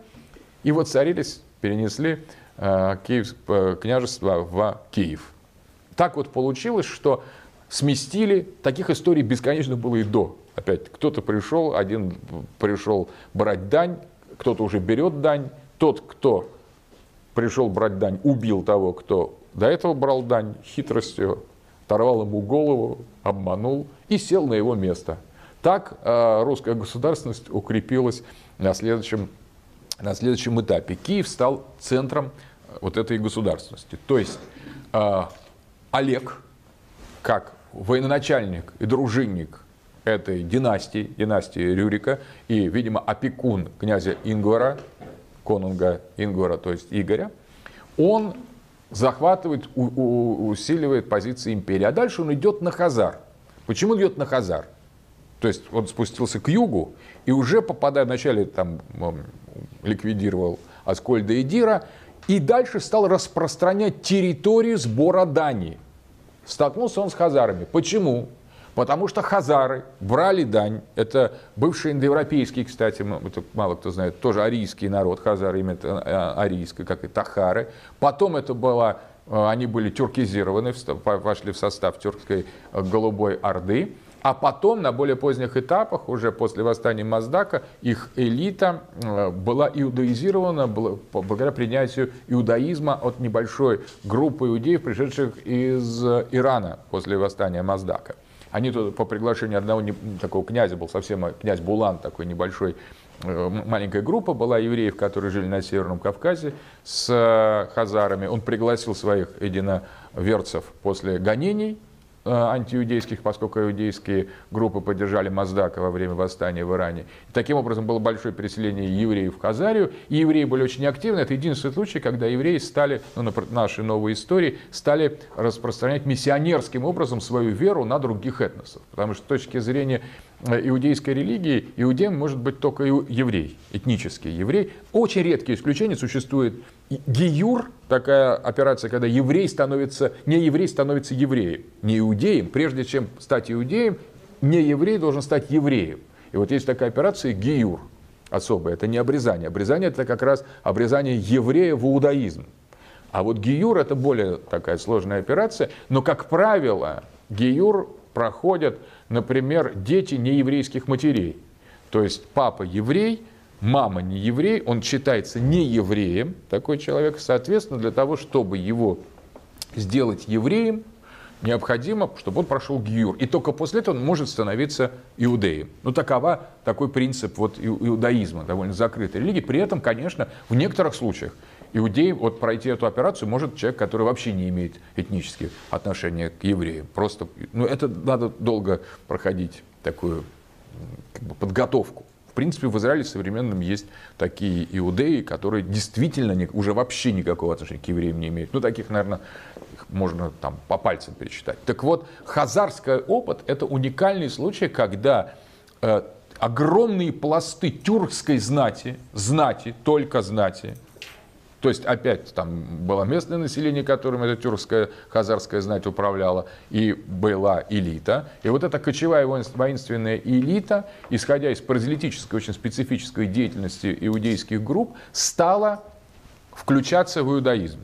И вот царились, перенесли э, Киев, э, княжество в Киев. Так вот получилось, что сместили, таких историй бесконечно было и до. Опять, кто-то пришел, один пришел брать дань, кто-то уже берет дань, тот, кто пришел брать дань, убил того, кто до этого брал дань хитростью, оторвал ему голову, обманул и сел на его место. Так э, русская государственность укрепилась на следующем, на следующем этапе. Киев стал центром вот этой государственности. То есть э, Олег, как военачальник и дружинник этой династии, династии Рюрика, и, видимо, опекун князя Ингвара, конунга Ингвара, то есть Игоря, он захватывает, усиливает позиции империи. А дальше он идет на Хазар. Почему идет на Хазар? То есть он спустился к югу и уже попадая, вначале там ликвидировал Аскольда и Дира, и дальше стал распространять территорию сбора дани. Столкнулся он с хазарами. Почему? Потому что хазары брали дань. Это бывший индоевропейский, кстати, мало кто знает, тоже арийский народ. Хазары имеют э, арийское, как и тахары. Потом это было, э, они были тюркизированы, вошли в состав тюркской э, голубой орды. А потом, на более поздних этапах, уже после восстания Маздака, их элита была иудаизирована благодаря принятию иудаизма от небольшой группы иудеев, пришедших из Ирана после восстания Маздака. Они тут по приглашению одного такого князя, был совсем князь Булан, такой небольшой, э, маленькая группа была евреев, которые жили на Северном Кавказе с э, хазарами. Он пригласил своих единоверцев после гонений антииудейских, поскольку иудейские группы поддержали Маздака во время восстания в Иране. И таким образом было большое переселение евреев в Хазарию, и евреи были очень активны. Это единственный случай, когда евреи стали, ну, на нашей новой истории, стали распространять миссионерским образом свою веру на других этносов. Потому что с точки зрения э, иудейской религии, иудеем может быть только еврей, этнический еврей. Очень редкие исключения существуют Гиюр, такая операция, когда еврей становится, не еврей становится евреем, не иудеем. Прежде чем стать иудеем, не еврей должен стать евреем. И вот есть такая операция гиюр особая. Это не обрезание. Обрезание это как раз обрезание еврея в иудаизм. А вот гиюр это более такая сложная операция. Но, как правило, гиюр проходят, например, дети нееврейских матерей. То есть папа еврей, мама не еврей, он считается не евреем, такой человек. Соответственно, для того, чтобы его сделать евреем, необходимо, чтобы он прошел гиюр. И только после этого он может становиться иудеем. Ну, такова такой принцип вот иудаизма, довольно закрытой религии. При этом, конечно, в некоторых случаях иудеем, вот пройти эту операцию может человек, который вообще не имеет этнических отношений к евреям. Просто, ну, это надо долго проходить такую как бы, подготовку принципе, в Израиле современном есть такие иудеи, которые действительно не, уже вообще никакого отношения к евреям не имеют. Ну, таких, наверное, можно там по пальцам пересчитать. Так вот, хазарский опыт – это уникальный случай, когда э, огромные пласты тюркской знати, знати, только знати, то есть опять там было местное население, которым эта тюркская, хазарская знать управляла, и была элита. И вот эта кочевая воинственная элита, исходя из паразитической, очень специфической деятельности иудейских групп, стала включаться в иудаизм.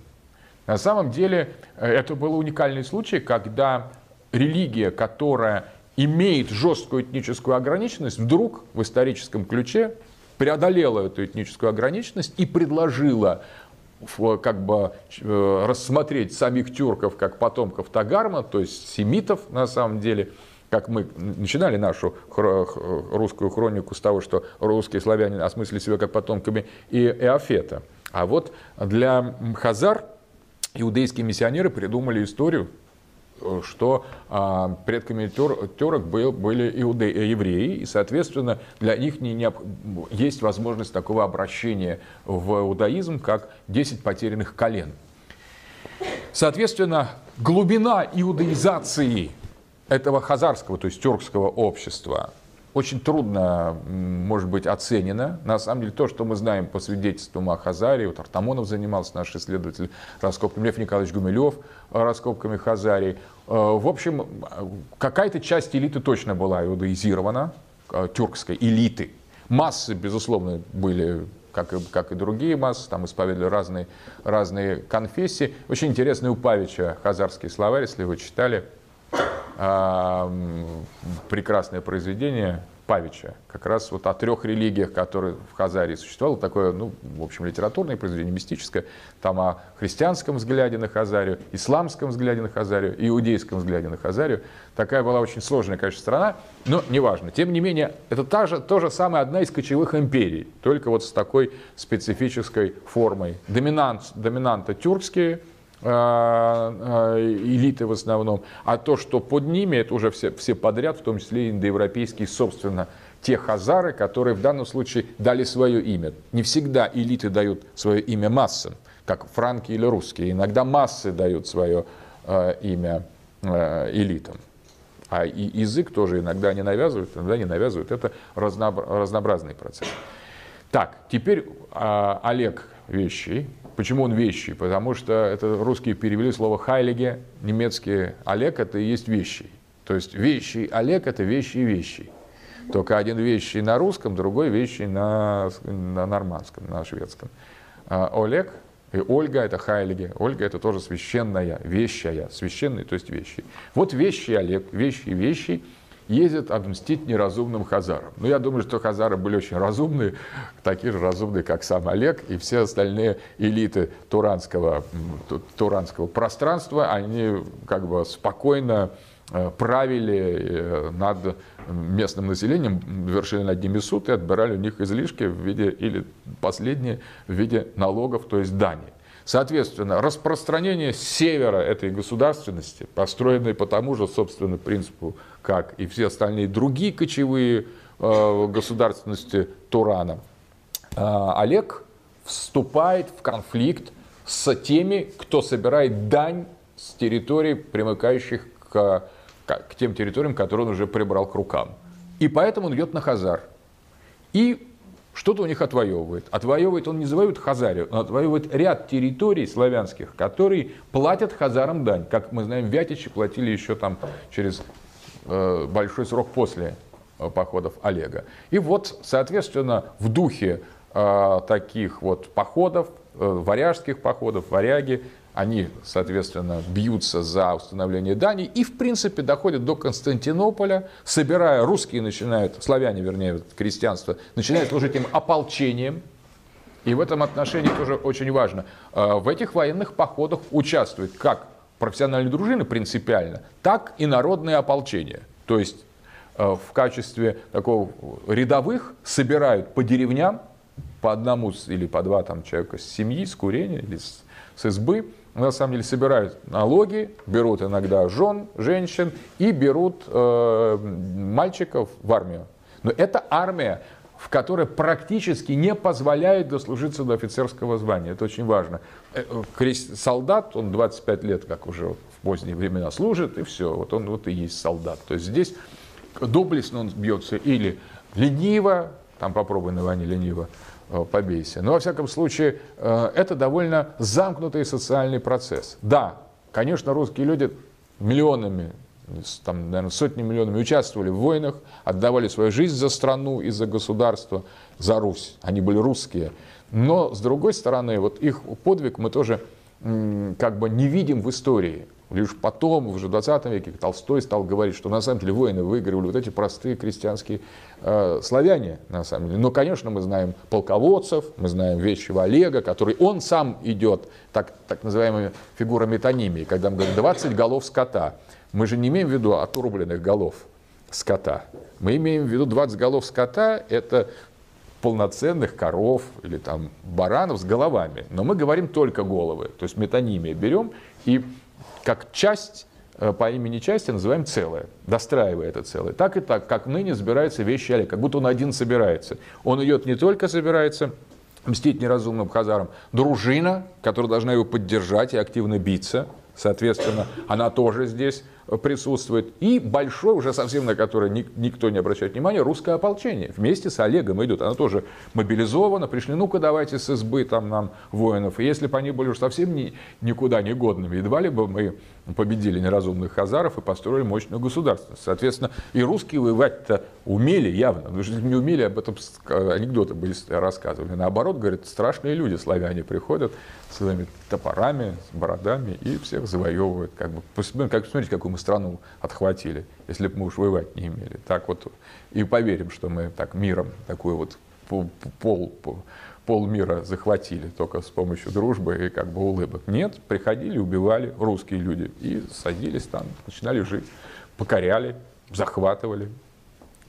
На самом деле э, это был уникальный случай, когда религия, которая имеет жесткую этническую ограниченность, вдруг в историческом ключе преодолела эту этническую ограниченность и предложила как бы э, рассмотреть самих тюрков как потомков Тагарма, то есть семитов на самом деле, как мы начинали нашу русскую хронику с того, что русские славяне осмыслили себя как потомками Иофета. А вот для Хазар иудейские миссионеры придумали историю, что а, предками терок был, были иуде, евреи, и, соответственно, для них не, не, есть возможность такого обращения в иудаизм, как 10 потерянных колен. Соответственно, глубина иудаизации этого хазарского, то есть тюркского общества, очень трудно, может быть, оценено. На самом деле, то, что мы знаем по свидетельствам о Хазарии, вот Артамонов занимался, наш исследователь раскопками, Лев Николаевич Гумилев раскопками Хазарии. Э, в общем, какая-то часть элиты точно была иудаизирована, э, тюркской элиты. Массы, безусловно, были как и, как и другие массы, там исповедовали разные, разные конфессии. Очень интересный у Павича хазарский словарь, если вы читали, прекрасное произведение Павича, как раз вот о трех религиях, которые в Хазарии существовало, такое, ну, в общем, литературное произведение, мистическое, там о христианском взгляде на Хазарию, исламском взгляде на Хазарию, иудейском взгляде на Хазарию. Такая была очень сложная, конечно, страна, но неважно. Тем не менее, это та же, то же самое одна из кочевых империй, только вот с такой специфической формой. Доминант, доминанты тюркские – элиты в основном, а то, что под ними, это уже все, все подряд, в том числе индоевропейские, собственно, те хазары, которые в данном случае дали свое имя. Не всегда элиты дают свое имя массам, как франки или русские. Иногда массы дают свое э, имя э, элитам. А и язык тоже иногда не навязывают, иногда не навязывают. Это разнообразный процесс. Так, теперь э, Олег Вещий, Почему он вещий? Потому что это русские перевели слово «хайлиге», немецкий «олег» — это и есть вещий. То есть вещий Олег — это вещи и вещи. Только один вещий на русском, другой вещий на, на нормандском, на шведском. А Олег и Ольга – это хайлиге. Ольга – это тоже священная, вещая, священный, то есть вещи. Вот вещи Олег, вещи вещи – ездят отмстить неразумным хазарам. Но я думаю, что хазары были очень разумные, такие же разумные, как сам Олег и все остальные элиты туранского, туранского пространства, они как бы спокойно э, правили э, над местным населением, вершили над ними суд и отбирали у них излишки в виде, или последние, в виде налогов, то есть дани. Соответственно, распространение севера этой государственности, построенной по тому же, собственно, принципу как и все остальные другие кочевые э, государственности Турана, э, Олег вступает в конфликт с теми, кто собирает дань с территорий, примыкающих к, к тем территориям, которые он уже прибрал к рукам. И поэтому он идет на Хазар. И что-то у них отвоевывает. Отвоевывает, он не завоевывает Хазарию, он отвоевывает ряд территорий славянских, которые платят Хазарам дань. Как мы знаем, Вятичи платили еще там через Э, большой срок после э, походов Олега. И вот, соответственно, в духе э, таких вот походов, варяжских походов, варяги, они, соответственно, бьются за установление Дании и, в принципе, доходят до Константинополя, собирая, русские начинают, славяне, вернее, крестьянство, начинают служить им ополчением, и в этом отношении тоже очень важно. В этих военных походах участвуют как профессиональные дружины принципиально, так и народные ополчения. То есть э, в качестве такого рядовых собирают по деревням по одному или по два там, человека с семьи, с курения или с, с избы, на самом деле собирают налоги, берут иногда жен, женщин и берут э, мальчиков в армию. Но эта армия в которой практически не позволяет дослужиться до офицерского звания. Это очень важно. Э, солдат, он 25 лет, как уже в поздние времена служит, и все, вот он вот и есть солдат. То есть здесь доблестно он бьется или лениво, там попробуй на войне лениво, э, побейся. Но, во всяком случае, э, это довольно замкнутый социальный процесс. Да, конечно, русские люди миллионами там, наверное, сотни миллионами участвовали в войнах, отдавали свою жизнь за страну и за государство, за Русь. Они были русские. Но, с другой стороны, вот их подвиг мы тоже как бы не видим в истории. Лишь потом, уже в 20 веке, Толстой стал говорить, что на самом деле войны выигрывали вот эти простые крестьянские э, славяне, на самом деле. Но, конечно, мы знаем полководцев, мы знаем вещего Олега, который, он сам идет, так, так называемая фигура метонимии, когда мы говорим 20 голов скота. Мы же не имеем в виду отрубленных голов скота. Мы имеем в виду 20 голов скота, это полноценных коров или там баранов с головами. Но мы говорим только головы, то есть метонимия берем и как часть э, по имени части называем целое, достраивая это целое. Так и так, как ныне собирается вещи Олег, как будто он один собирается. Он идет не только собирается мстить неразумным хазарам, дружина, которая должна его поддержать и активно биться, соответственно, она тоже здесь присутствует. И большой, уже совсем на который никто не обращает внимания, русское ополчение. Вместе с Олегом идут. Оно тоже мобилизовано. Пришли, ну-ка давайте с избы там нам воинов. И если бы они были уж совсем ни, никуда не годными, едва ли бы мы победили неразумных хазаров и построили мощную государственность. Соответственно, и русские воевать-то умели явно. Но если не умели, об этом анекдоты бы рассказывали. Наоборот, говорят, страшные люди, славяне, приходят своими топорами, с бородами и всех завоевывают. Как бы, как, посмотрите, какую мы страну отхватили, если бы мы уж воевать не имели. Так вот, и поверим, что мы так миром такой вот пол, пол, полмира захватили только с помощью дружбы и как бы улыбок. Нет, приходили, убивали русские люди и садились там, начинали жить, покоряли, захватывали.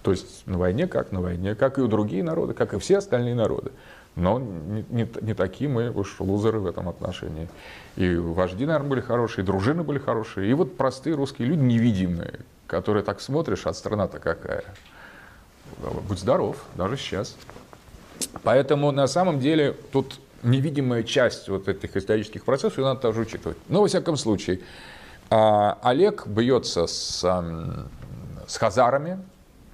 То есть на войне как на войне, как и у другие народы, как и все остальные народы. Но не, не, не такие мы уж лузеры в этом отношении. И вожди, наверное, были хорошие, и дружины были хорошие. И вот простые русские люди невидимые, которые так смотришь, а страна-то какая. Будь здоров, даже сейчас. Поэтому на самом деле тут невидимая часть вот этих исторических процессов, ее надо тоже учитывать. Но, во всяком случае, а, Олег бьется с, с хазарами,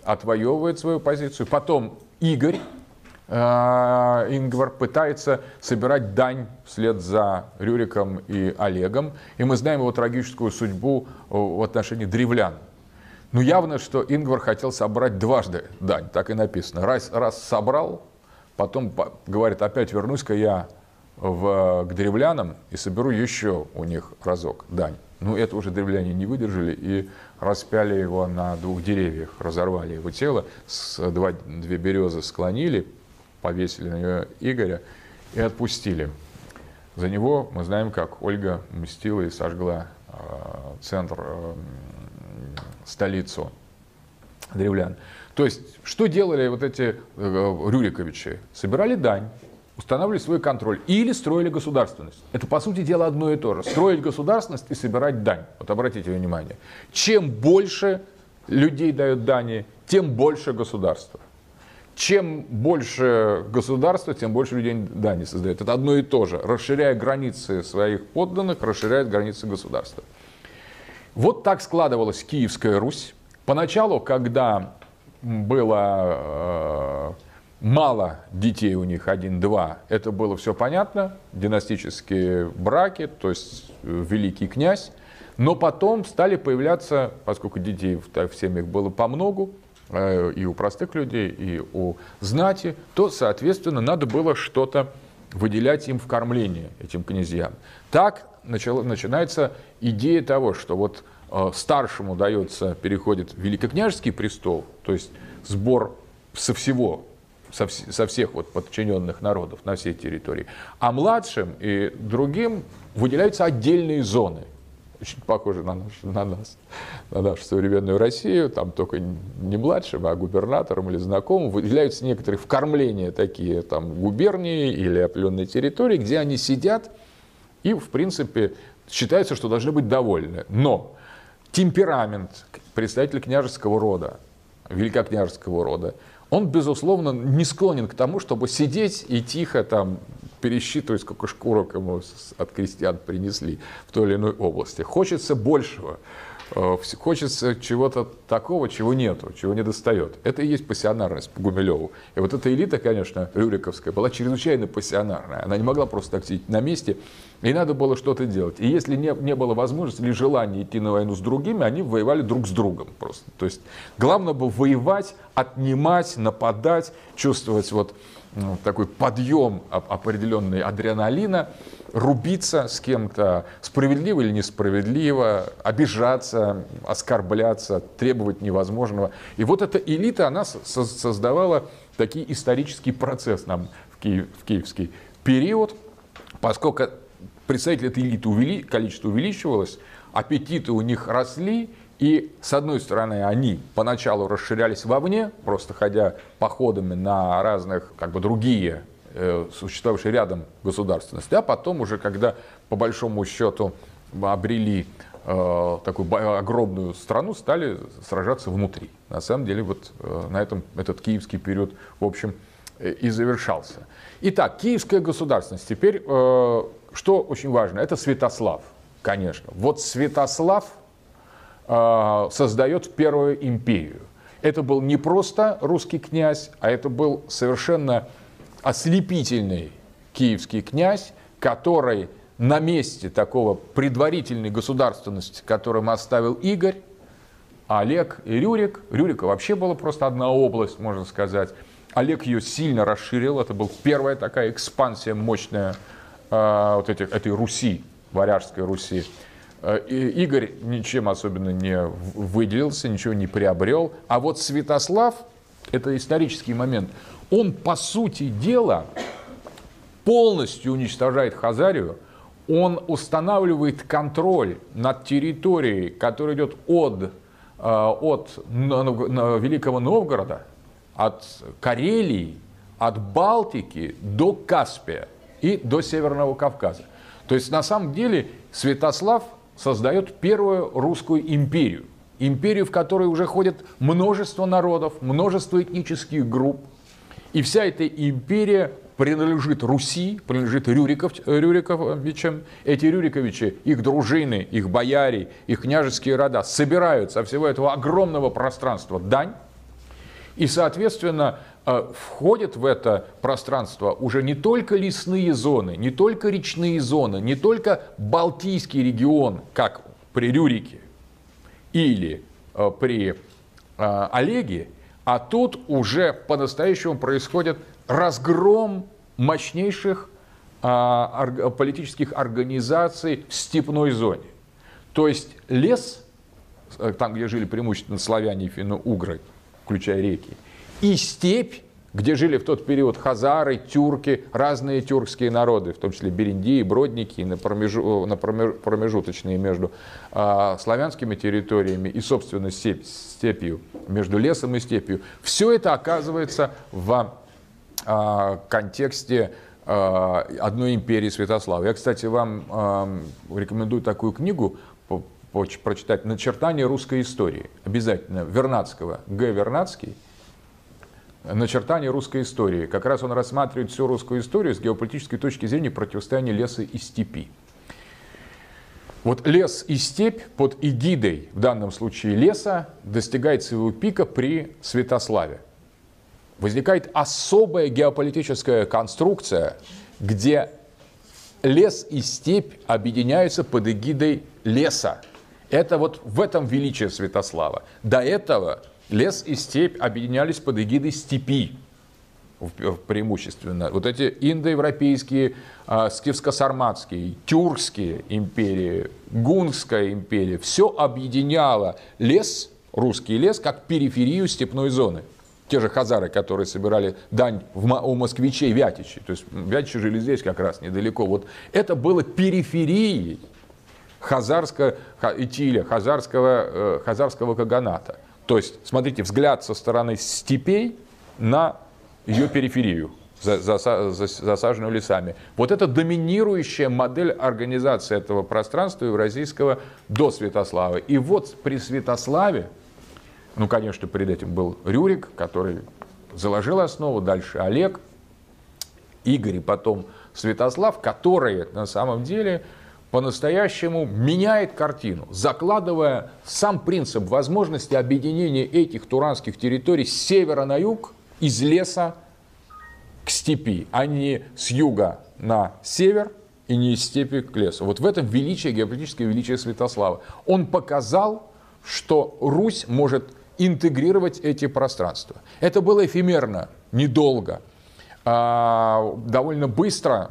отвоевывает свою позицию. Потом Игорь, Ингвар пытается собирать дань вслед за Рюриком и Олегом. И мы знаем его трагическую судьбу в отношении древлян. Но явно, что Ингвар хотел собрать дважды дань, так и написано. Раз, раз собрал, Потом говорит, опять вернусь-ка я в, к древлянам и соберу еще у них разок дань. Ну, это уже древляне не выдержали и распяли его на двух деревьях, разорвали его тело, с, два, две березы склонили, повесили на нее Игоря и отпустили. За него мы знаем, как Ольга мстила и сожгла э, центр, э, столицу древлян. То есть, что делали вот эти э, Рюриковичи? Собирали дань, устанавливали свой контроль или строили государственность. Это, по сути дела, одно и то же. Строить государственность и собирать дань. Вот обратите внимание. Чем больше людей дают дани, тем больше государства. Чем больше государства, тем больше людей дани создает. Это одно и то же. Расширяя границы своих подданных, расширяет границы государства. Вот так складывалась Киевская Русь. Поначалу, когда было э, мало детей у них, один-два, это было все понятно, династические браки, то есть э, великий князь. Но потом стали появляться, поскольку детей в, в семьях было по многу, и у простых людей, и у знати, то, соответственно, надо было что-то выделять им в кормление, этим князьям. Так начало, начинается идея того, что вот Э, старшему дается, переходит великокняжеский престол, то есть сбор со всего, со, вс со всех вот подчиненных народов на всей территории, а младшим и другим выделяются отдельные зоны, очень похожи на, наш, на нас, на нашу современную Россию, там только не младшим, а губернаторам или знакомым выделяются некоторые вкормления такие, там, губернии или определенные территории, где они сидят и, в принципе, считается, что должны быть довольны. Но темперамент представителя княжеского рода, великокняжеского рода, он, безусловно, не склонен к тому, чтобы сидеть и тихо там пересчитывать, сколько шкурок ему от крестьян принесли в той или иной области. Хочется большего. Э, хочется чего-то такого, чего нету, чего не достает. Это и есть пассионарность по Гумилеву. И вот эта элита, конечно, Рюриковская, была чрезвычайно пассионарная. Она не могла просто так сидеть на месте, и надо было что-то делать. И если не, не было возможности или желания идти на войну с другими, они воевали друг с другом просто. То есть главное было воевать, отнимать, нападать, чувствовать вот ну, такой подъем определенный адреналина, рубиться с кем-то, справедливо или несправедливо, обижаться, оскорбляться, требовать невозможного. И вот эта элита, она создавала такой исторический процесс нам в, Киев, в киевский период, поскольку представители этой элиты увели, количество увеличивалось, аппетиты у них росли, и, с одной стороны, они поначалу расширялись вовне, просто ходя походами на разных, как бы, другие э, существовавшие рядом государственности, а потом уже, когда, по большому счету, обрели э, такую огромную страну, стали сражаться внутри. На самом деле, вот э, на этом этот киевский период, в общем, э, и завершался. Итак, киевская государственность. Теперь, э, что очень важно, это Святослав, конечно. Вот Святослав – создает первую империю. Это был не просто русский князь, а это был совершенно ослепительный киевский князь, который на месте такого предварительной государственности, которым оставил Игорь, Олег и Рюрик. Рюрика вообще была просто одна область, можно сказать. Олег ее сильно расширил. Это была первая такая экспансия мощная э, вот этих, этой Руси, варяжской Руси. Э, Игорь ничем особенно не выделился, ничего не приобрел. А вот Святослав, это исторический момент, он, по сути дела, полностью уничтожает Хазарию, он устанавливает контроль над территорией, которая идет от, э, от Великого Новгорода, от Карелии, от Балтики до Каспия и до Северного Кавказа. То есть на самом деле Святослав создает первую русскую империю. Империю, в которой уже ходит множество народов, множество этнических групп. И вся эта империя принадлежит Руси, принадлежит Рюриков, Рюриковичам. Эти Рюриковичи, их дружины, их бояре, их княжеские рода собирают со всего этого огромного пространства дань. И, соответственно, э, входят в это пространство уже не только лесные зоны, не только речные зоны, не только Балтийский регион, как при Рюрике или э, при э, Олеге, а тут уже по-настоящему происходит разгром мощнейших политических организаций в степной зоне. То есть лес, там, где жили преимущественно славяне и финно-угры, включая реки, и степь, где жили в тот период хазары, тюрки, разные тюркские народы, в том числе бериндии, бродники, на, промежу, на промежуточные между э, славянскими территориями и, собственно, степь, степью, между лесом и степью. Все это оказывается в э, контексте э, одной империи Святослава. Я, кстати, вам э, рекомендую такую книгу прочитать «Начертание русской истории». Обязательно. Вернадского. Г. Вернадский. «Начертание русской истории». Как раз он рассматривает всю русскую историю с геополитической точки зрения противостояния леса и степи. Вот лес и степь под эгидой, в данном случае леса, достигает своего пика при Святославе. Возникает особая геополитическая конструкция, где лес и степь объединяются под эгидой леса – это вот в этом величие Святослава. До этого лес и степь объединялись под эгидой степи преимущественно. Вот эти индоевропейские, э, скифско-сарматские, тюркские империи, гунская империя, все объединяло лес, русский лес, как периферию степной зоны. Те же хазары, которые собирали дань у москвичей Вятичи. То есть Вятичи жили здесь как раз недалеко. Вот это было периферией хазарского Итиля, хазарского, э, хазарского каганата. То есть, смотрите, взгляд со стороны степей на ее периферию, засаженную лесами. Вот это доминирующая модель организации этого пространства евразийского до Святослава. И вот при Святославе, ну, конечно, перед этим был Рюрик, который заложил основу, дальше Олег, Игорь и потом Святослав, которые на самом деле по-настоящему меняет картину, закладывая сам принцип возможности объединения этих туранских территорий с севера на юг, из леса к степи, а не с юга на север и не из степи к лесу. Вот в этом величие, геополитическое величие Святослава. Он показал, что Русь может интегрировать эти пространства. Это было эфемерно, недолго. А, довольно быстро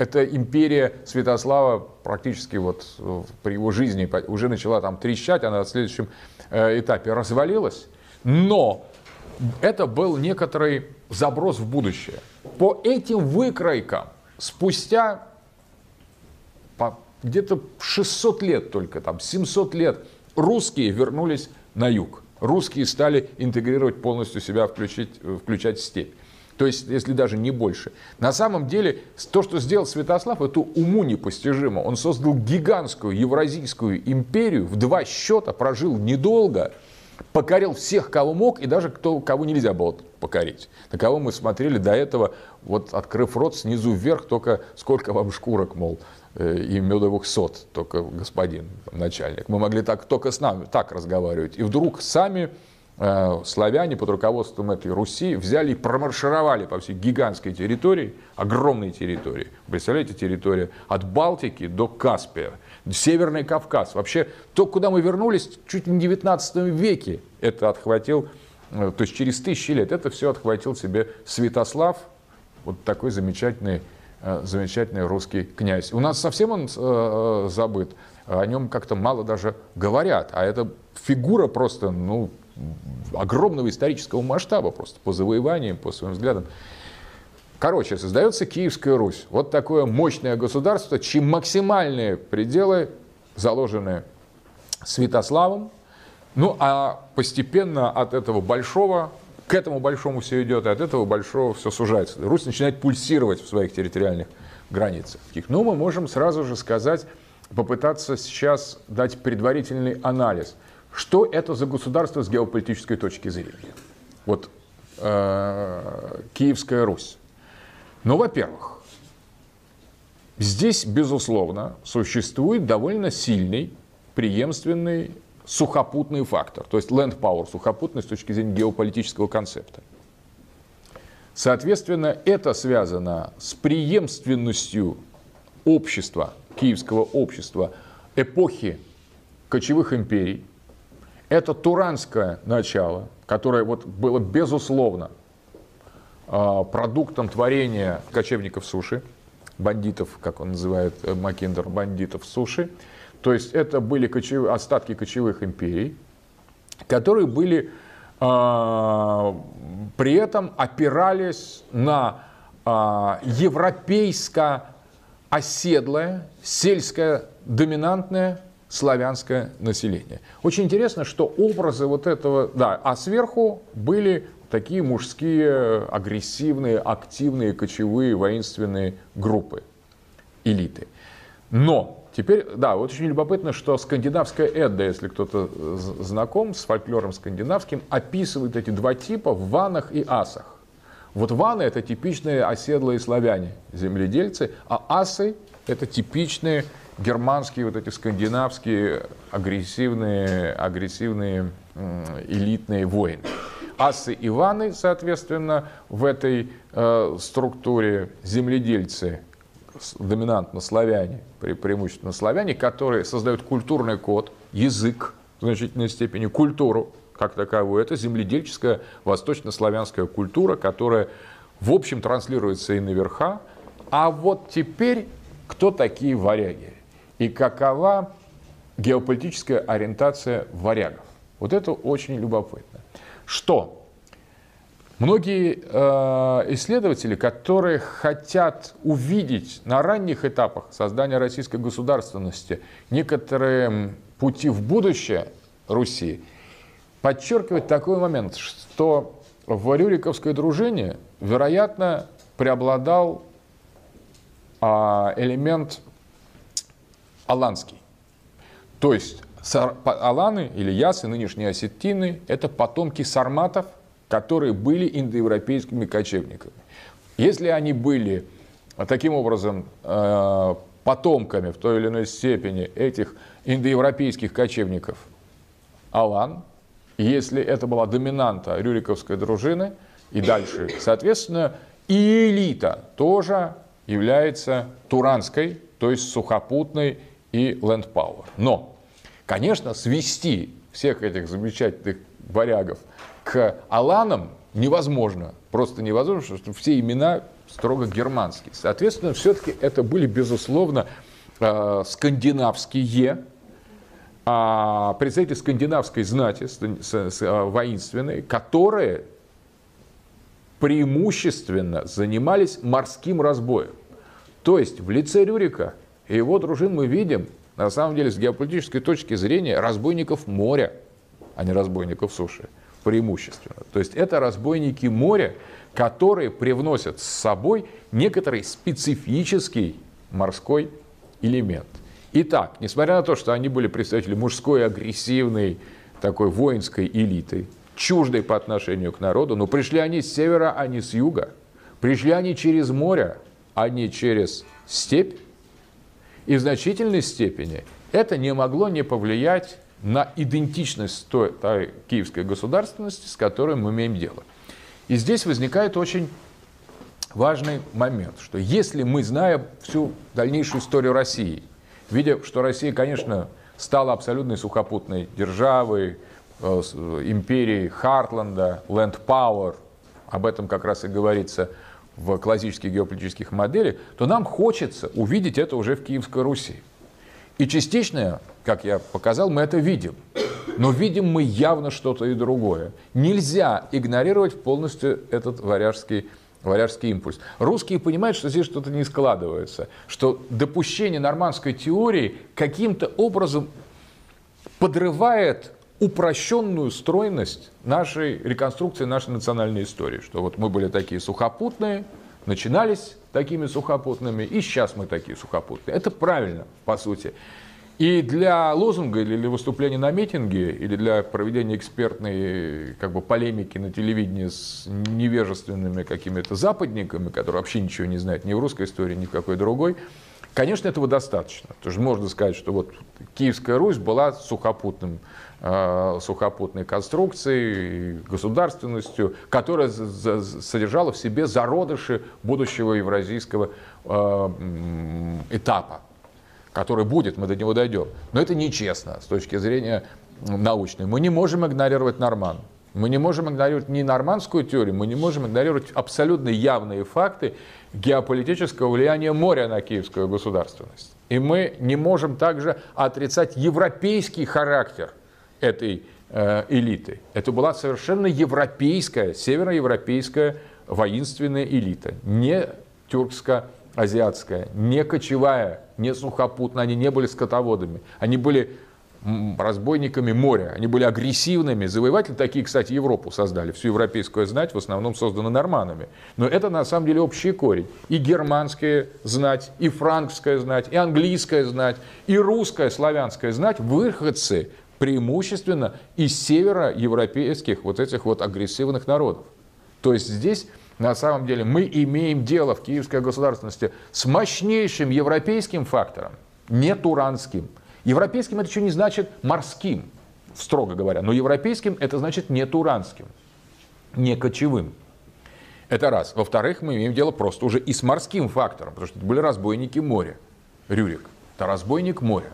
эта империя Святослава практически вот э, при его жизни уже начала там трещать, она в следующем э, этапе развалилась. Но это был некоторый заброс в будущее. По этим выкройкам спустя где-то 600 лет только, там 700 лет, русские вернулись на юг. Русские стали интегрировать полностью себя, включить, э, включать степь. То есть, если даже не больше. На самом деле, то, что сделал Святослав, это уму непостижимо. Он создал гигантскую евразийскую империю, в два счета прожил недолго, покорил всех, кого мог, и даже кто, кого нельзя было покорить. На кого мы смотрели до этого, вот открыв рот снизу вверх, только сколько вам шкурок, мол, э, и медовых сот, только господин начальник. Мы могли так только с нами так разговаривать. И вдруг сами славяне под руководством этой Руси взяли и промаршировали по всей гигантской территории, огромной территории. Представляете, территория от Балтики до Каспия, Северный Кавказ. Вообще, то, куда мы вернулись, чуть не в 19 веке это отхватил, э, то есть через тысячи лет это все отхватил себе Святослав, вот такой замечательный, э, замечательный русский князь. У нас совсем он забыт, о нем как-то мало даже говорят, а это фигура просто, ну, огромного исторического масштаба просто по завоеваниям, по своим взглядам. Короче, создается Киевская Русь. Вот такое мощное государство, чьи максимальные пределы заложены Святославом. Ну, а постепенно от этого большого к этому большому все идет, и от этого большого все сужается. Русь начинает пульсировать в своих территориальных границах. Ну, мы можем сразу же сказать, попытаться сейчас дать предварительный анализ – что это за государство с геополитической точки зрения? Вот э, Киевская Русь. Ну, во-первых, здесь, безусловно, существует довольно сильный, преемственный сухопутный фактор, то есть land power, сухопутность с точки зрения геополитического концепта. Соответственно, это связано с преемственностью общества, киевского общества эпохи кочевых империй, это туранское начало, которое вот было безусловно а, продуктом творения кочевников суши, бандитов, как он называет э, Макиндер, бандитов суши. То есть это были кочев... остатки кочевых империй, которые были э, при этом опирались на э, европейско-оседлое, сельское доминантное славянское население. Очень интересно, что образы вот этого, да, а сверху были такие мужские, агрессивные, активные, кочевые, воинственные группы, элиты. Но теперь, да, вот очень любопытно, что скандинавская Эдда, если кто-то знаком с фольклором скандинавским, описывает эти два типа в ванах и асах. Вот ваны – это типичные оседлые славяне, земледельцы, а асы – это типичные германские, вот эти скандинавские агрессивные, агрессивные элитные войны. Асы и ваны, соответственно, в этой э, структуре земледельцы, доминантно славяне, пре преимущественно славяне, которые создают культурный код, язык в значительной степени, культуру как таковую. Это земледельческая восточнославянская культура, которая в общем транслируется и наверха. А вот теперь кто такие варяги? И какова геополитическая ориентация варягов. Вот это очень любопытно. Что многие э, исследователи, которые хотят увидеть на ранних этапах создания российской государственности некоторые пути в будущее Руси, подчеркивают такой момент, что в Рюриковской дружине, вероятно, преобладал а, элемент аланский. То есть аланы или ясы, нынешние осетины, это потомки сарматов, которые были индоевропейскими кочевниками. Если они были а, таким образом э, потомками в той или иной степени этих индоевропейских кочевников Алан, если это была доминанта рюриковской дружины, и дальше, соответственно, и элита тоже является туранской, то есть сухопутной и ленд-пауэр. Но, конечно, свести всех этих замечательных варягов к Аланам невозможно. Просто невозможно, потому что все имена строго германские. Соответственно, все-таки это были, безусловно, э, скандинавские а представители скандинавской знати э, воинственной, которые преимущественно занимались морским разбоем. То есть в лице Рюрика и его дружин мы видим, на самом деле, с геополитической точки зрения, разбойников моря, а не разбойников суши, преимущественно. То есть это разбойники моря, которые привносят с собой некоторый специфический морской элемент. Итак, несмотря на то, что они были представители мужской агрессивной такой воинской элиты, чуждой по отношению к народу, но пришли они с севера, а не с юга. Пришли они через море, а не через степь. И в значительной степени это не могло не повлиять на идентичность той, той киевской государственности, с которой мы имеем дело. И здесь возникает очень важный момент, что если мы, зная всю дальнейшую историю России, видя, что Россия, конечно, стала абсолютной сухопутной державой, Э, империи Хартланда, Land Power, об этом как раз и говорится в классических геополитических моделях, то нам хочется увидеть это уже в Киевской Руси. И частично, как я показал, мы это видим. Но видим мы явно что-то и другое. Нельзя игнорировать полностью этот варяжский, варяжский импульс. Русские понимают, что здесь что-то не складывается, что допущение нормандской теории каким-то образом подрывает упрощенную стройность нашей реконструкции нашей национальной истории. Что вот мы были такие сухопутные, начинались такими сухопутными, и сейчас мы такие сухопутные. Это правильно, по сути. И для лозунга или для выступления на митинге, или для проведения экспертной как бы, полемики на телевидении с невежественными какими-то западниками, которые вообще ничего не знают ни в русской истории, ни в какой другой, конечно, этого достаточно. Потому что можно сказать, что вот Киевская Русь была сухопутным сухопутной конструкцией, государственностью, которая содержала в себе зародыши будущего евразийского э, этапа, который будет, мы до него дойдем. Но это нечестно с точки зрения научной. Мы не можем игнорировать норман. Мы не можем игнорировать ни нормандскую теорию, мы не можем игнорировать абсолютно явные факты геополитического влияния моря на киевскую государственность. И мы не можем также отрицать европейский характер этой э, элиты. Это была совершенно европейская, североевропейская воинственная элита, не тюркско-азиатская, не кочевая, не сухопутная, они не были скотоводами, они были разбойниками моря, они были агрессивными. Завоеватели такие, кстати, Европу создали, всю европейскую знать в основном создана норманами. Но это на самом деле общий корень. И германская знать, и франкская знать, и английская знать, и русская, славянская знать, выходцы преимущественно из североевропейских вот этих вот агрессивных народов. То есть здесь на самом деле мы имеем дело в киевской государственности с мощнейшим европейским фактором, не туранским. Европейским это еще не значит морским, строго говоря, но европейским это значит не туранским, не кочевым. Это раз. Во-вторых, мы имеем дело просто уже и с морским фактором, потому что это были разбойники моря. Рюрик – это разбойник моря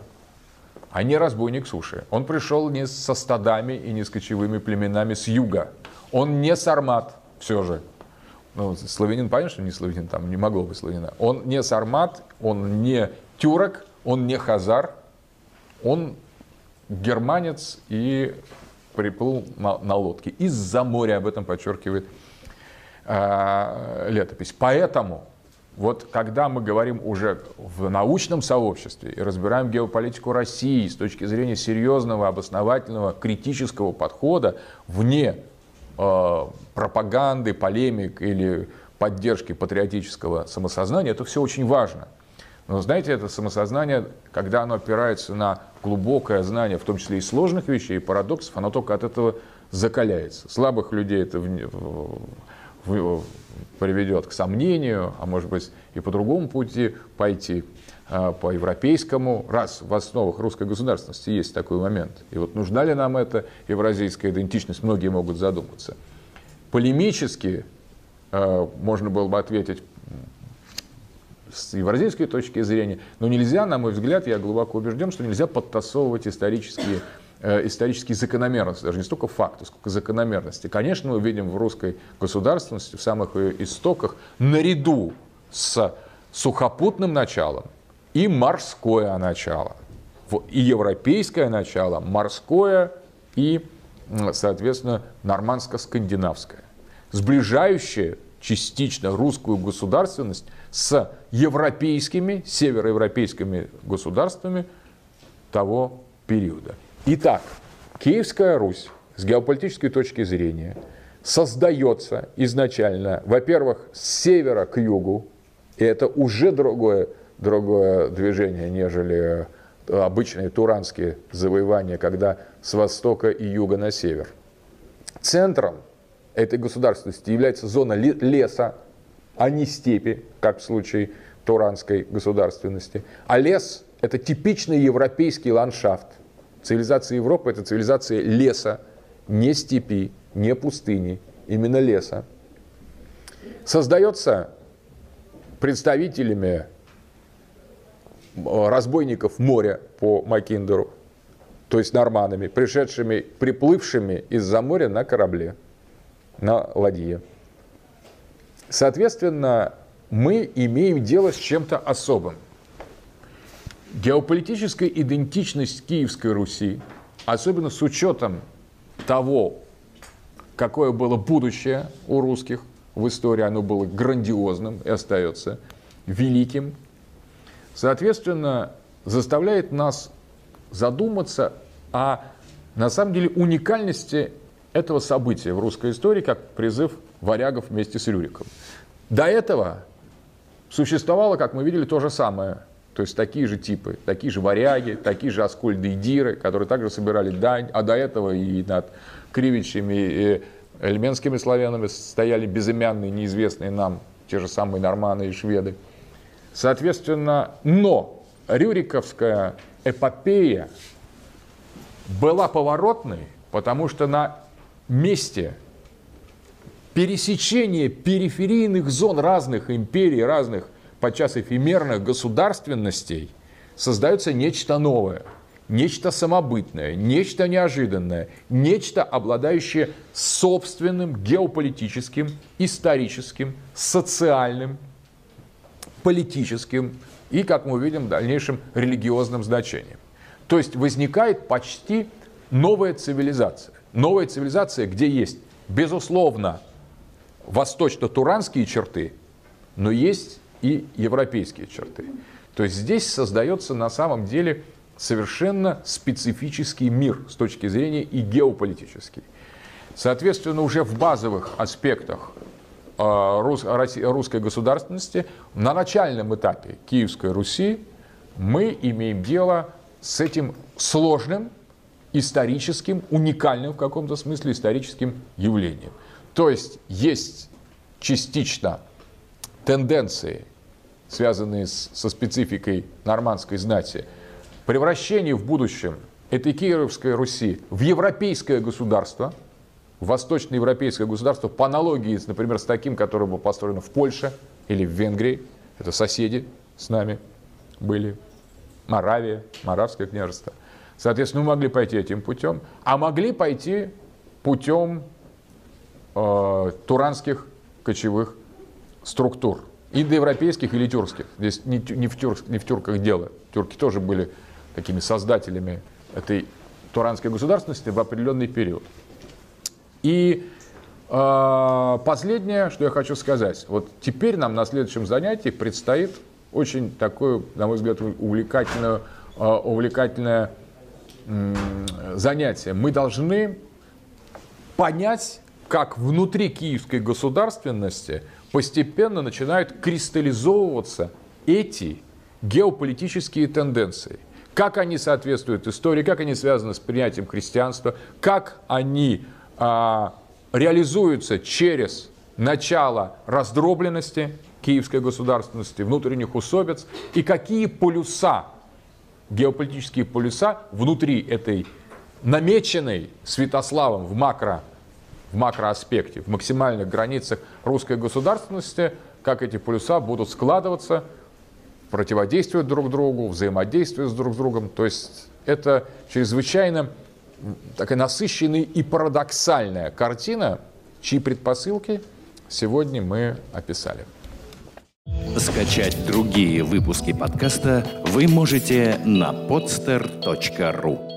а не разбойник суши. Он пришел не со стадами и не с кочевыми племенами с юга. Он не сармат все же. Ну, славянин, понятно, что не славянин, там не могло быть славянина. Он не сармат, он не тюрок, он не хазар, он германец и приплыл на, на лодке. Из-за моря, об этом подчеркивает э, летопись. Поэтому вот когда мы говорим уже в научном сообществе и разбираем геополитику России с точки зрения серьезного, обосновательного, критического подхода вне э, пропаганды, полемик или поддержки патриотического самосознания, это все очень важно. Но знаете, это самосознание, когда оно опирается на глубокое знание, в том числе и сложных вещей, и парадоксов, оно только от этого закаляется. Слабых людей это приведет к сомнению, а может быть и по другому пути пойти, а, по европейскому, раз в основах русской государственности есть такой момент. И вот нужна ли нам эта евразийская идентичность, многие могут задуматься. Полемически а, можно было бы ответить с евразийской точки зрения, но нельзя, на мой взгляд, я глубоко убежден, что нельзя подтасовывать исторические исторические закономерности, даже не столько факты, сколько закономерности. Конечно, мы видим в русской государственности, в самых ее истоках, наряду с сухопутным началом и морское начало. И европейское начало, морское и, соответственно, нормандско-скандинавское. Сближающее частично русскую государственность с европейскими, североевропейскими государствами того периода. Итак, Киевская Русь с геополитической точки зрения создается изначально, во-первых, с севера к югу, и это уже другое, другое движение, нежели э, обычные туранские завоевания, когда с востока и юга на север. Центром этой государственности является зона леса, а не степи, как в случае туранской государственности. А лес – это типичный европейский ландшафт – Цивилизация Европы – это цивилизация леса, не степи, не пустыни, именно леса. Создается представителями разбойников моря по Макиндеру, то есть норманами, пришедшими, приплывшими из-за моря на корабле, на ладье. Соответственно, мы имеем дело с чем-то особым. Геополитическая идентичность Киевской Руси, особенно с учетом того, какое было будущее у русских в истории, оно было грандиозным и остается великим, соответственно, заставляет нас задуматься о, на самом деле, уникальности этого события в русской истории, как призыв варягов вместе с Рюриком. До этого существовало, как мы видели, то же самое – то есть такие же типы, такие же варяги, такие же аскольды и диры, которые также собирали дань, а до этого и над кривичами и эльменскими славянами стояли безымянные, неизвестные нам, те же самые норманы и шведы. Соответственно, но Рюриковская эпопея была поворотной, потому что на месте пересечения периферийных зон разных империй, разных подчас эфемерных государственностей создается нечто новое, нечто самобытное, нечто неожиданное, нечто, обладающее собственным геополитическим, историческим, социальным, политическим и, как мы увидим, в дальнейшем религиозным значением. То есть возникает почти новая цивилизация. Новая цивилизация, где есть, безусловно, восточно-туранские черты, но есть и европейские черты. То есть здесь создается на самом деле совершенно специфический мир с точки зрения и геополитический. Соответственно, уже в базовых аспектах э, русской государственности на начальном этапе Киевской Руси мы имеем дело с этим сложным, историческим, уникальным в каком-то смысле историческим явлением. То есть есть частично тенденции, связанные с, со спецификой нормандской знати, превращение в будущем этой Киевской Руси в европейское государство, в восточноевропейское государство, по аналогии, например, с таким, которое было построено в Польше или в Венгрии, это соседи с нами были, Моравия, Моравское княжество. Соответственно, мы могли пойти этим путем, а могли пойти путем э, туранских кочевых структур, индоевропейских или тюркских. Здесь не, не, в тюрк, не в тюрках дело. Тюрки тоже были такими создателями этой туранской государственности в определенный период. И э, последнее, что я хочу сказать. Вот теперь нам на следующем занятии предстоит очень такое, на мой взгляд, увлекательное, э, увлекательное э, занятие. Мы должны понять, как внутри киевской государственности – постепенно начинают кристаллизовываться эти геополитические тенденции. Как они соответствуют истории, как они связаны с принятием христианства, как они а, реализуются через начало раздробленности киевской государственности, внутренних усобиц, и какие полюса, геополитические полюса внутри этой намеченной Святославом в макро, в макроаспекте, в максимальных границах русской государственности, как эти полюса будут складываться, противодействовать друг другу, взаимодействовать с друг с другом. То есть это чрезвычайно такая насыщенная и парадоксальная картина, чьи предпосылки сегодня мы описали. Скачать другие выпуски подкаста вы можете на podster.ru